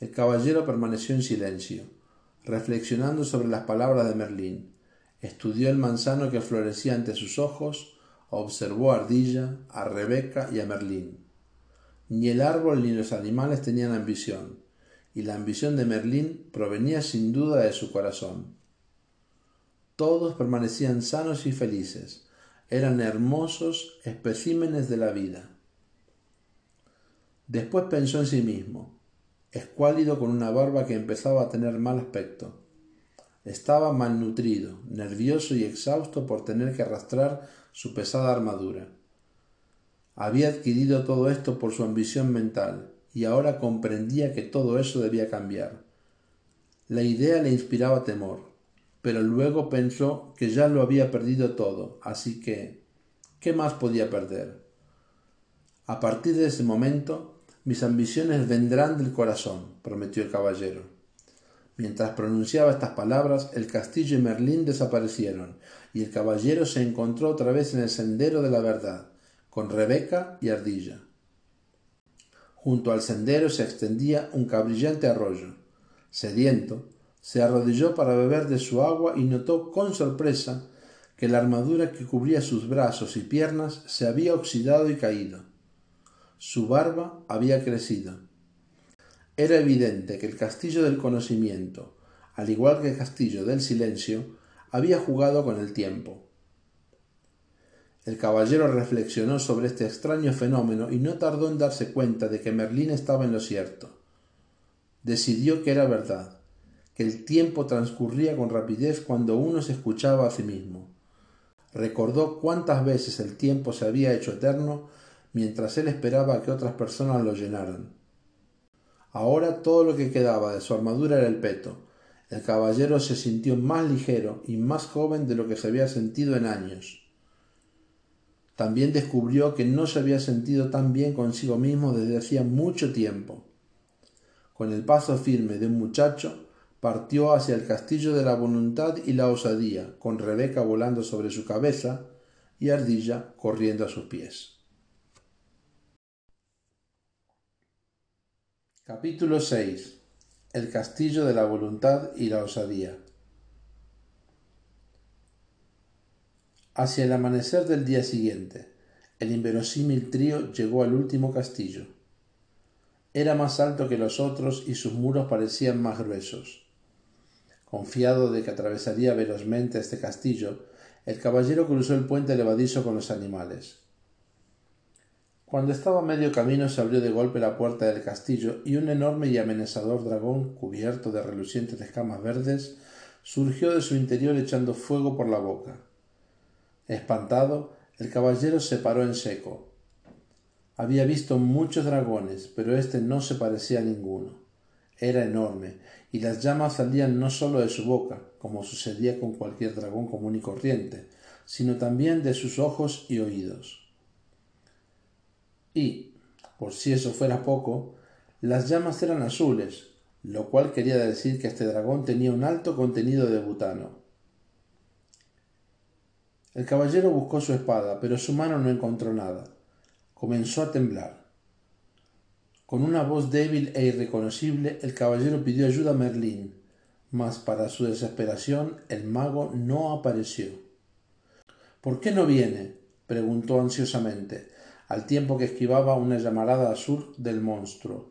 El caballero permaneció en silencio, reflexionando sobre las palabras de Merlín. Estudió el manzano que florecía ante sus ojos, observó a Ardilla, a Rebeca y a Merlín. Ni el árbol ni los animales tenían ambición, y la ambición de Merlín provenía sin duda de su corazón. Todos permanecían sanos y felices, eran hermosos especímenes de la vida. Después pensó en sí mismo, escuálido con una barba que empezaba a tener mal aspecto. Estaba malnutrido, nervioso y exhausto por tener que arrastrar su pesada armadura. Había adquirido todo esto por su ambición mental, y ahora comprendía que todo eso debía cambiar. La idea le inspiraba temor, pero luego pensó que ya lo había perdido todo, así que ¿qué más podía perder? A partir de ese momento, mis ambiciones vendrán del corazón, prometió el caballero. Mientras pronunciaba estas palabras, el castillo y Merlín desaparecieron, y el caballero se encontró otra vez en el sendero de la verdad, con Rebeca y Ardilla. Junto al sendero se extendía un cabrillante arroyo. Sediento, se arrodilló para beber de su agua y notó con sorpresa que la armadura que cubría sus brazos y piernas se había oxidado y caído. Su barba había crecido era evidente que el castillo del conocimiento, al igual que el castillo del silencio, había jugado con el tiempo. El caballero reflexionó sobre este extraño fenómeno y no tardó en darse cuenta de que Merlín estaba en lo cierto. Decidió que era verdad, que el tiempo transcurría con rapidez cuando uno se escuchaba a sí mismo. Recordó cuántas veces el tiempo se había hecho eterno mientras él esperaba que otras personas lo llenaran. Ahora todo lo que quedaba de su armadura era el peto. El caballero se sintió más ligero y más joven de lo que se había sentido en años. También descubrió que no se había sentido tan bien consigo mismo desde hacía mucho tiempo. Con el paso firme de un muchacho, partió hacia el castillo de la voluntad y la osadía, con Rebeca volando sobre su cabeza y Ardilla corriendo a sus pies. Capítulo 6. El castillo de la voluntad y la osadía. Hacia el amanecer del día siguiente, el inverosímil trío llegó al último castillo. Era más alto que los otros y sus muros parecían más gruesos. Confiado de que atravesaría velozmente este castillo, el caballero cruzó el puente levadizo con los animales. Cuando estaba a medio camino se abrió de golpe la puerta del castillo y un enorme y amenazador dragón, cubierto de relucientes escamas verdes, surgió de su interior echando fuego por la boca. Espantado, el caballero se paró en seco. Había visto muchos dragones, pero éste no se parecía a ninguno. Era enorme, y las llamas salían no sólo de su boca, como sucedía con cualquier dragón común y corriente, sino también de sus ojos y oídos. Y, por si eso fuera poco, las llamas eran azules, lo cual quería decir que este dragón tenía un alto contenido de butano. El caballero buscó su espada, pero su mano no encontró nada. Comenzó a temblar. Con una voz débil e irreconocible, el caballero pidió ayuda a Merlín, mas para su desesperación el mago no apareció. ¿Por qué no viene? preguntó ansiosamente al tiempo que esquivaba una llamarada azul del monstruo.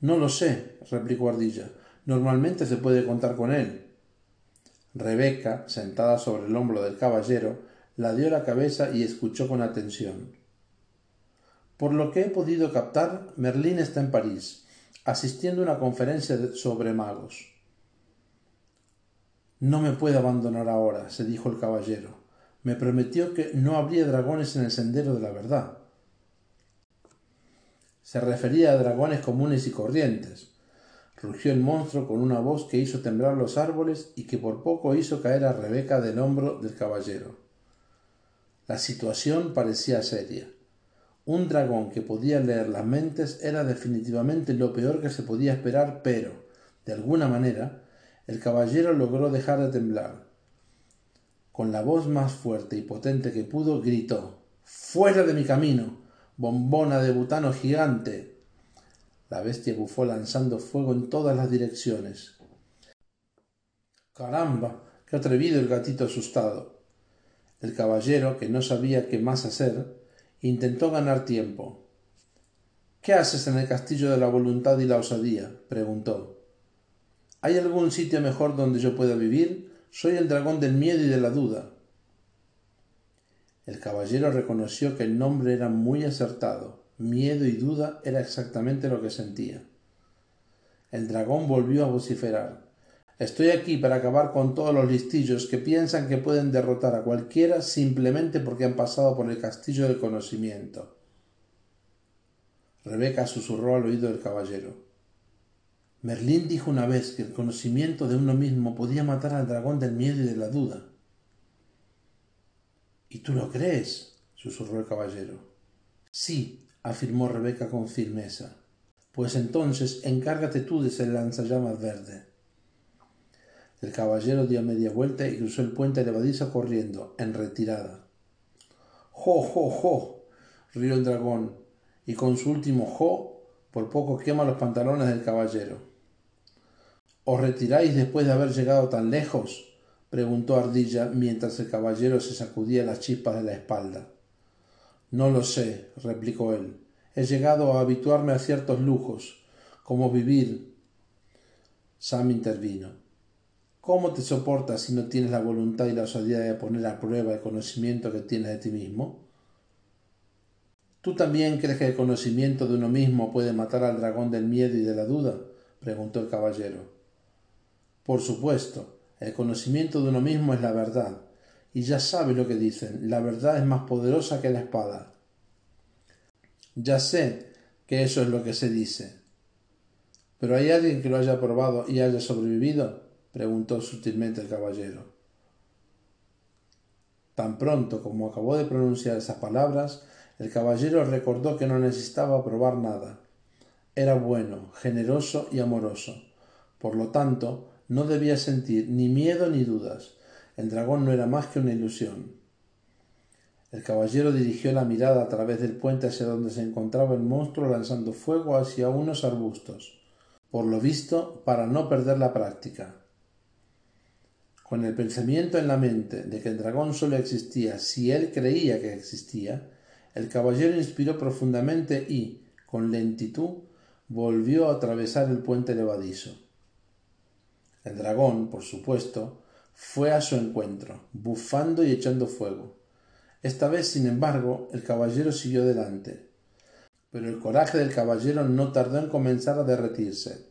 No lo sé, replicó Ardilla. Normalmente se puede contar con él. Rebeca, sentada sobre el hombro del caballero, la dio la cabeza y escuchó con atención. Por lo que he podido captar, Merlín está en París, asistiendo a una conferencia sobre magos. No me puede abandonar ahora, se dijo el caballero me prometió que no habría dragones en el sendero de la verdad. Se refería a dragones comunes y corrientes. Rugió el monstruo con una voz que hizo temblar los árboles y que por poco hizo caer a Rebeca del hombro del caballero. La situación parecía seria. Un dragón que podía leer las mentes era definitivamente lo peor que se podía esperar, pero, de alguna manera, el caballero logró dejar de temblar con la voz más fuerte y potente que pudo, gritó Fuera de mi camino, bombona de butano gigante. La bestia bufó lanzando fuego en todas las direcciones. Caramba, Qué atrevido el gatito asustado. El caballero, que no sabía qué más hacer, intentó ganar tiempo. ¿Qué haces en el castillo de la voluntad y la osadía? preguntó. ¿Hay algún sitio mejor donde yo pueda vivir? Soy el dragón del miedo y de la duda. El caballero reconoció que el nombre era muy acertado. Miedo y duda era exactamente lo que sentía. El dragón volvió a vociferar. Estoy aquí para acabar con todos los listillos que piensan que pueden derrotar a cualquiera simplemente porque han pasado por el castillo del conocimiento. Rebeca susurró al oído del caballero. Merlín dijo una vez que el conocimiento de uno mismo podía matar al dragón del miedo y de la duda. ¿Y tú lo crees? susurró el caballero. Sí, afirmó Rebeca con firmeza. Pues entonces encárgate tú de ser lanzallamas verde. El caballero dio media vuelta y cruzó el puente levadizo corriendo, en retirada. ¡Jo, jo, jo! rió el dragón, y con su último jo por poco quema los pantalones del caballero. ¿Os retiráis después de haber llegado tan lejos? preguntó Ardilla mientras el caballero se sacudía las chispas de la espalda. No lo sé, replicó él. He llegado a habituarme a ciertos lujos, como vivir. Sam intervino. ¿Cómo te soportas si no tienes la voluntad y la osadía de poner a prueba el conocimiento que tienes de ti mismo? ¿Tú también crees que el conocimiento de uno mismo puede matar al dragón del miedo y de la duda? preguntó el caballero. Por supuesto, el conocimiento de uno mismo es la verdad, y ya sabe lo que dicen, la verdad es más poderosa que la espada. Ya sé que eso es lo que se dice. ¿Pero hay alguien que lo haya probado y haya sobrevivido? preguntó sutilmente el caballero. Tan pronto como acabó de pronunciar esas palabras, el caballero recordó que no necesitaba probar nada. Era bueno, generoso y amoroso. Por lo tanto, no debía sentir ni miedo ni dudas. El dragón no era más que una ilusión. El caballero dirigió la mirada a través del puente hacia donde se encontraba el monstruo lanzando fuego hacia unos arbustos, por lo visto para no perder la práctica. Con el pensamiento en la mente de que el dragón solo existía si él creía que existía, el caballero inspiró profundamente y, con lentitud, volvió a atravesar el puente levadizo. El dragón, por supuesto, fue a su encuentro, bufando y echando fuego. Esta vez, sin embargo, el caballero siguió delante. Pero el coraje del caballero no tardó en comenzar a derretirse,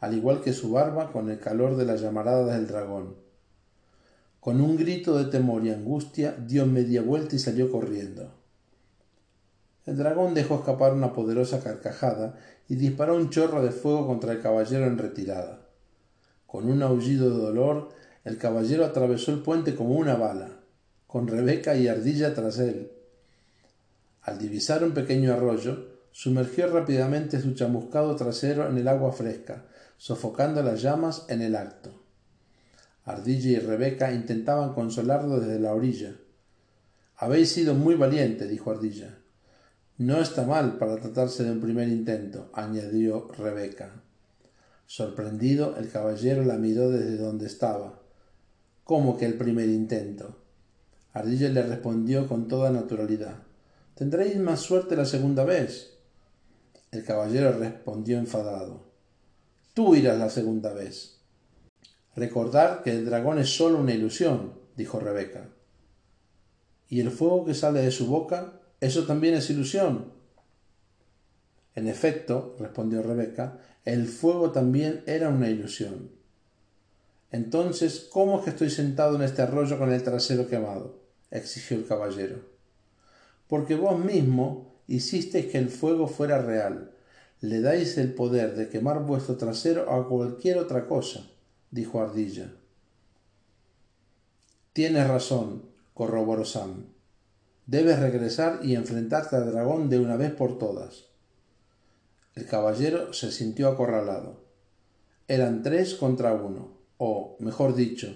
al igual que su barba con el calor de las llamaradas del dragón. Con un grito de temor y angustia dio media vuelta y salió corriendo. El dragón dejó escapar una poderosa carcajada y disparó un chorro de fuego contra el caballero en retirada. Con un aullido de dolor, el caballero atravesó el puente como una bala, con Rebeca y Ardilla tras él. Al divisar un pequeño arroyo, sumergió rápidamente su chamuscado trasero en el agua fresca, sofocando las llamas en el acto. Ardilla y Rebeca intentaban consolarlo desde la orilla. Habéis sido muy valiente, dijo Ardilla. No está mal para tratarse de un primer intento, añadió Rebeca. Sorprendido, el caballero la miró desde donde estaba. ¿Cómo que el primer intento? Ardilla le respondió con toda naturalidad. Tendréis más suerte la segunda vez. El caballero respondió enfadado. Tú irás la segunda vez. Recordar que el dragón es sólo una ilusión, dijo Rebeca. ¿Y el fuego que sale de su boca? ¿Eso también es ilusión? En efecto, respondió Rebeca, el fuego también era una ilusión. Entonces, ¿cómo es que estoy sentado en este arroyo con el trasero quemado? exigió el caballero. Porque vos mismo hicisteis que el fuego fuera real. Le dais el poder de quemar vuestro trasero a cualquier otra cosa dijo Ardilla. Tienes razón, corroboró Sam. Debes regresar y enfrentarte al dragón de una vez por todas. El caballero se sintió acorralado. Eran tres contra uno, o, mejor dicho,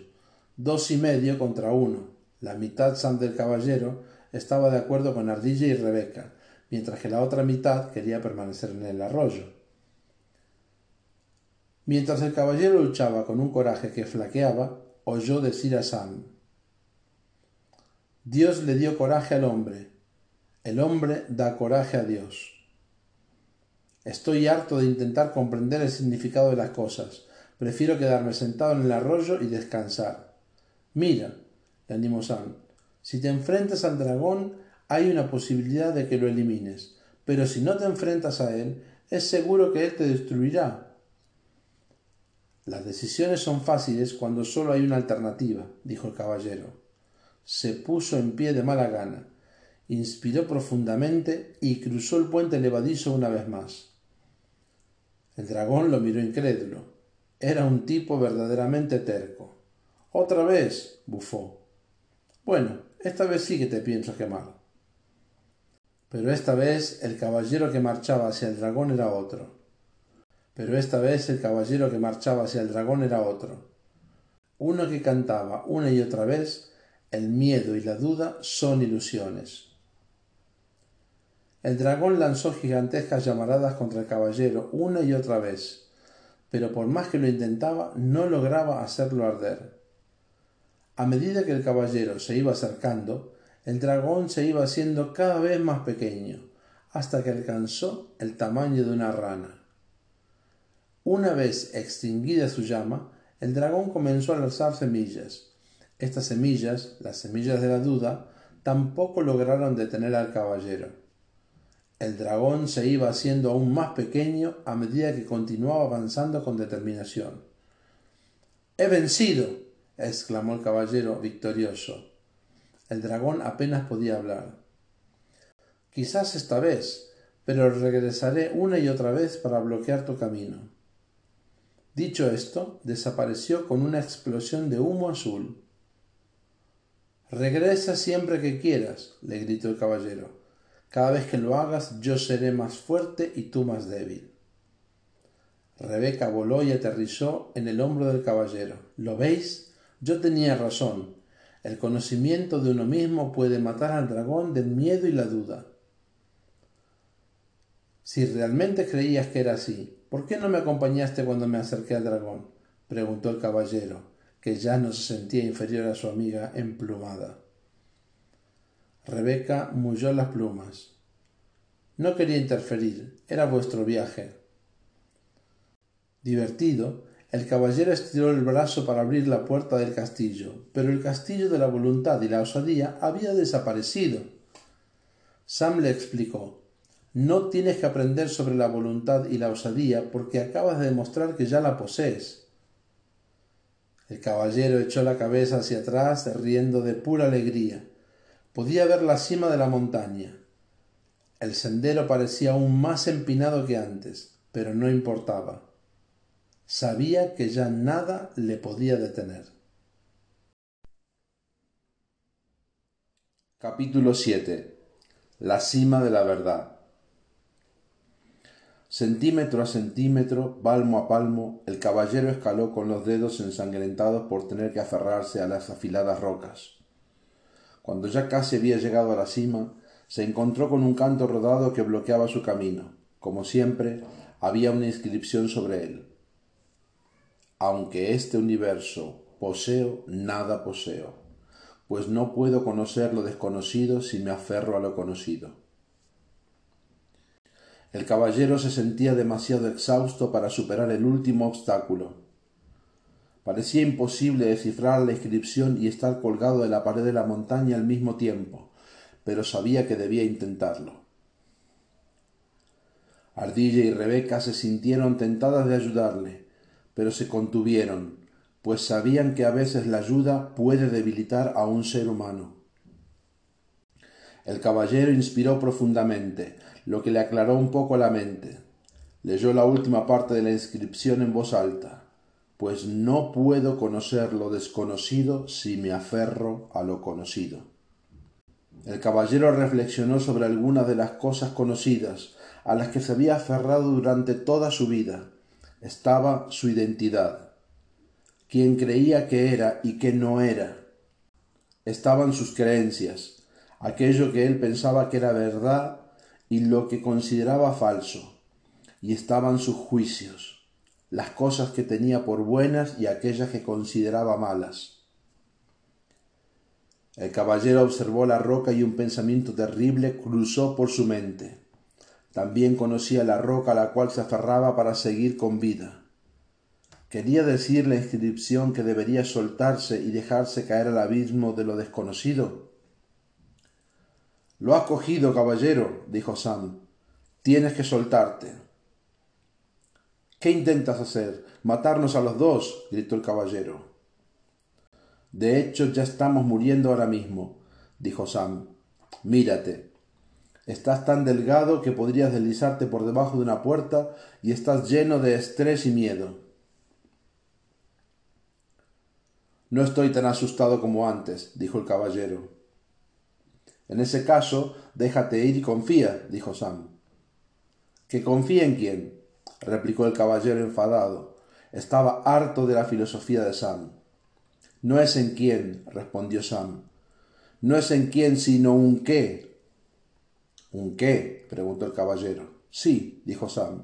dos y medio contra uno. La mitad Sam del caballero estaba de acuerdo con Ardilla y Rebeca, mientras que la otra mitad quería permanecer en el arroyo. Mientras el caballero luchaba con un coraje que flaqueaba, oyó decir a Sam, Dios le dio coraje al hombre, el hombre da coraje a Dios. Estoy harto de intentar comprender el significado de las cosas. Prefiero quedarme sentado en el arroyo y descansar. Mira, le animó Sam, si te enfrentas al dragón hay una posibilidad de que lo elimines, pero si no te enfrentas a él, es seguro que él te destruirá. Las decisiones son fáciles cuando solo hay una alternativa, dijo el caballero. Se puso en pie de mala gana, inspiró profundamente y cruzó el puente levadizo una vez más. El dragón lo miró incrédulo. Era un tipo verdaderamente terco. Otra vez, bufó. Bueno, esta vez sí que te pienso quemar. Pero esta vez el caballero que marchaba hacia el dragón era otro. Pero esta vez el caballero que marchaba hacia el dragón era otro. Uno que cantaba una y otra vez, el miedo y la duda son ilusiones. El dragón lanzó gigantescas llamaradas contra el caballero una y otra vez, pero por más que lo intentaba, no lograba hacerlo arder. A medida que el caballero se iba acercando, el dragón se iba haciendo cada vez más pequeño, hasta que alcanzó el tamaño de una rana. Una vez extinguida su llama, el dragón comenzó a lanzar semillas. Estas semillas, las semillas de la duda, tampoco lograron detener al caballero. El dragón se iba haciendo aún más pequeño a medida que continuaba avanzando con determinación. He vencido. exclamó el caballero victorioso. El dragón apenas podía hablar. Quizás esta vez, pero regresaré una y otra vez para bloquear tu camino. Dicho esto, desapareció con una explosión de humo azul. Regresa siempre que quieras, le gritó el caballero. Cada vez que lo hagas yo seré más fuerte y tú más débil. Rebeca voló y aterrizó en el hombro del caballero. ¿Lo veis? Yo tenía razón. El conocimiento de uno mismo puede matar al dragón del miedo y la duda. Si realmente creías que era así, ¿Por qué no me acompañaste cuando me acerqué al dragón? preguntó el caballero, que ya no se sentía inferior a su amiga emplumada. Rebeca mulló las plumas. No quería interferir, era vuestro viaje. Divertido, el caballero estiró el brazo para abrir la puerta del castillo, pero el castillo de la voluntad y la osadía había desaparecido. Sam le explicó no tienes que aprender sobre la voluntad y la osadía porque acabas de demostrar que ya la posees. El caballero echó la cabeza hacia atrás, riendo de pura alegría. Podía ver la cima de la montaña. El sendero parecía aún más empinado que antes, pero no importaba. Sabía que ya nada le podía detener. Capítulo 7 La cima de la verdad Centímetro a centímetro, palmo a palmo, el caballero escaló con los dedos ensangrentados por tener que aferrarse a las afiladas rocas. Cuando ya casi había llegado a la cima, se encontró con un canto rodado que bloqueaba su camino. Como siempre, había una inscripción sobre él. Aunque este universo poseo, nada poseo, pues no puedo conocer lo desconocido si me aferro a lo conocido. El caballero se sentía demasiado exhausto para superar el último obstáculo. Parecía imposible descifrar la inscripción y estar colgado de la pared de la montaña al mismo tiempo, pero sabía que debía intentarlo. Ardilla y Rebeca se sintieron tentadas de ayudarle, pero se contuvieron, pues sabían que a veces la ayuda puede debilitar a un ser humano. El caballero inspiró profundamente, lo que le aclaró un poco la mente. Leyó la última parte de la inscripción en voz alta, pues no puedo conocer lo desconocido si me aferro a lo conocido. El caballero reflexionó sobre algunas de las cosas conocidas a las que se había aferrado durante toda su vida. Estaba su identidad, quién creía que era y que no era. Estaban sus creencias, aquello que él pensaba que era verdad y lo que consideraba falso, y estaban sus juicios, las cosas que tenía por buenas y aquellas que consideraba malas. El caballero observó la roca y un pensamiento terrible cruzó por su mente. También conocía la roca a la cual se aferraba para seguir con vida. ¿Quería decir la inscripción que debería soltarse y dejarse caer al abismo de lo desconocido? Lo has cogido, caballero, dijo Sam. Tienes que soltarte. ¿Qué intentas hacer? Matarnos a los dos, gritó el caballero. De hecho, ya estamos muriendo ahora mismo, dijo Sam. Mírate. Estás tan delgado que podrías deslizarte por debajo de una puerta y estás lleno de estrés y miedo. No estoy tan asustado como antes, dijo el caballero. En ese caso, déjate ir y confía, dijo Sam. ¿Que confíe en quién? replicó el caballero enfadado. Estaba harto de la filosofía de Sam. No es en quién, respondió Sam. No es en quién, sino un qué. ¿Un qué? preguntó el caballero. Sí, dijo Sam.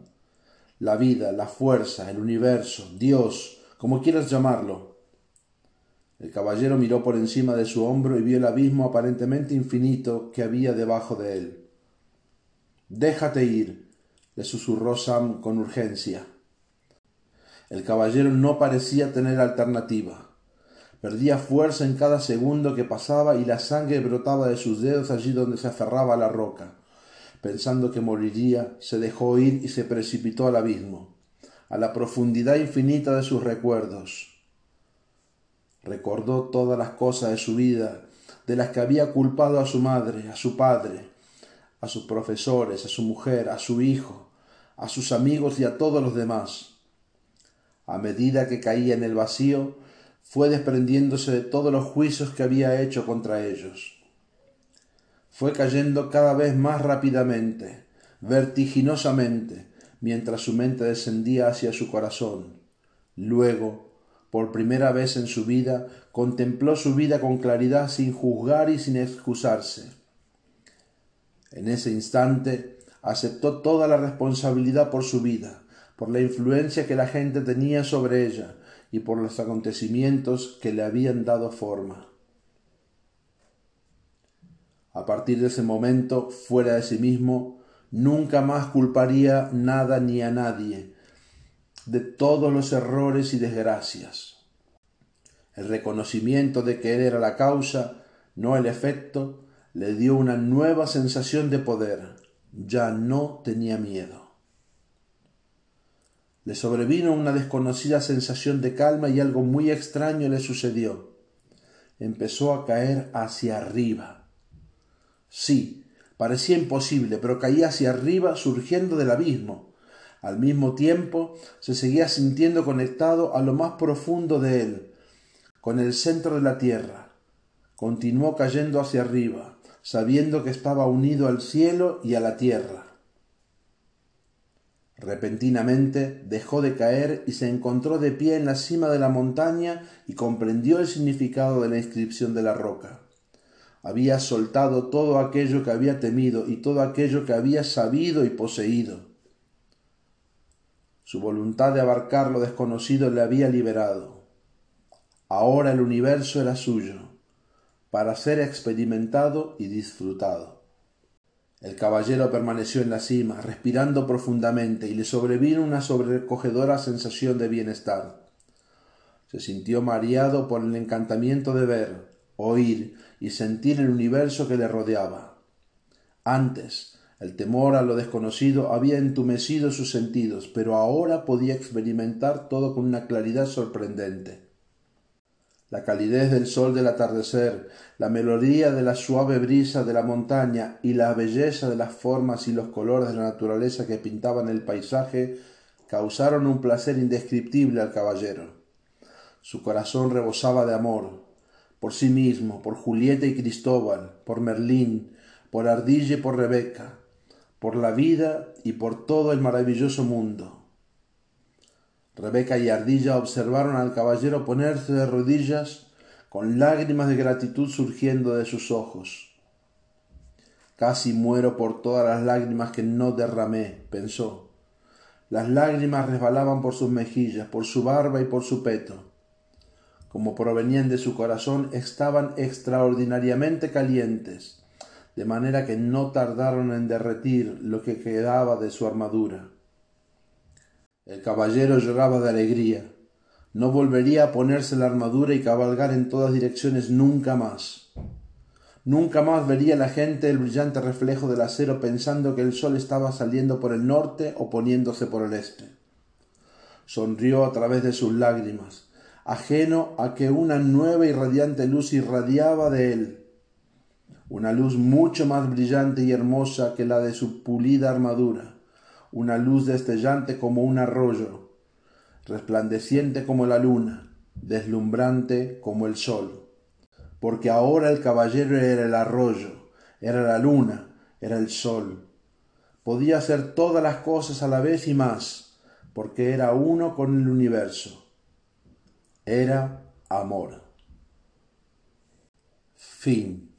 La vida, la fuerza, el universo, Dios, como quieras llamarlo. El caballero miró por encima de su hombro y vio el abismo aparentemente infinito que había debajo de él. Déjate ir, le susurró Sam con urgencia. El caballero no parecía tener alternativa. Perdía fuerza en cada segundo que pasaba y la sangre brotaba de sus dedos allí donde se aferraba a la roca. Pensando que moriría, se dejó ir y se precipitó al abismo, a la profundidad infinita de sus recuerdos. Recordó todas las cosas de su vida, de las que había culpado a su madre, a su padre, a sus profesores, a su mujer, a su hijo, a sus amigos y a todos los demás. A medida que caía en el vacío, fue desprendiéndose de todos los juicios que había hecho contra ellos. Fue cayendo cada vez más rápidamente, vertiginosamente, mientras su mente descendía hacia su corazón. Luego, por primera vez en su vida, contempló su vida con claridad sin juzgar y sin excusarse. En ese instante aceptó toda la responsabilidad por su vida, por la influencia que la gente tenía sobre ella, y por los acontecimientos que le habían dado forma. A partir de ese momento, fuera de sí mismo, nunca más culparía nada ni a nadie de todos los errores y desgracias. El reconocimiento de que él era la causa, no el efecto, le dio una nueva sensación de poder. Ya no tenía miedo. Le sobrevino una desconocida sensación de calma y algo muy extraño le sucedió. Empezó a caer hacia arriba. Sí, parecía imposible, pero caía hacia arriba surgiendo del abismo. Al mismo tiempo se seguía sintiendo conectado a lo más profundo de él, con el centro de la tierra. Continuó cayendo hacia arriba, sabiendo que estaba unido al cielo y a la tierra. Repentinamente dejó de caer y se encontró de pie en la cima de la montaña y comprendió el significado de la inscripción de la roca. Había soltado todo aquello que había temido y todo aquello que había sabido y poseído. Su voluntad de abarcar lo desconocido le había liberado. Ahora el universo era suyo, para ser experimentado y disfrutado. El caballero permaneció en la cima, respirando profundamente, y le sobrevino una sobrecogedora sensación de bienestar. Se sintió mareado por el encantamiento de ver, oír y sentir el universo que le rodeaba. Antes, el temor a lo desconocido había entumecido sus sentidos, pero ahora podía experimentar todo con una claridad sorprendente la calidez del sol del atardecer, la melodía de la suave brisa de la montaña y la belleza de las formas y los colores de la naturaleza que pintaban el paisaje causaron un placer indescriptible al caballero. Su corazón rebosaba de amor, por sí mismo, por Julieta y Cristóbal, por Merlín, por Ardilla y por Rebeca, por la vida y por todo el maravilloso mundo. Rebeca y Ardilla observaron al caballero ponerse de rodillas con lágrimas de gratitud surgiendo de sus ojos. Casi muero por todas las lágrimas que no derramé, pensó. Las lágrimas resbalaban por sus mejillas, por su barba y por su peto. como provenían de su corazón, estaban extraordinariamente calientes, de manera que no tardaron en derretir lo que quedaba de su armadura. El caballero lloraba de alegría. No volvería a ponerse la armadura y cabalgar en todas direcciones nunca más. Nunca más vería la gente el brillante reflejo del acero pensando que el sol estaba saliendo por el norte o poniéndose por el este. Sonrió a través de sus lágrimas, ajeno a que una nueva y radiante luz irradiaba de él, una luz mucho más brillante y hermosa que la de su pulida armadura una luz destellante como un arroyo, resplandeciente como la luna, deslumbrante como el sol. Porque ahora el caballero era el arroyo, era la luna, era el sol. Podía hacer todas las cosas a la vez y más, porque era uno con el universo. Era amor. Fin.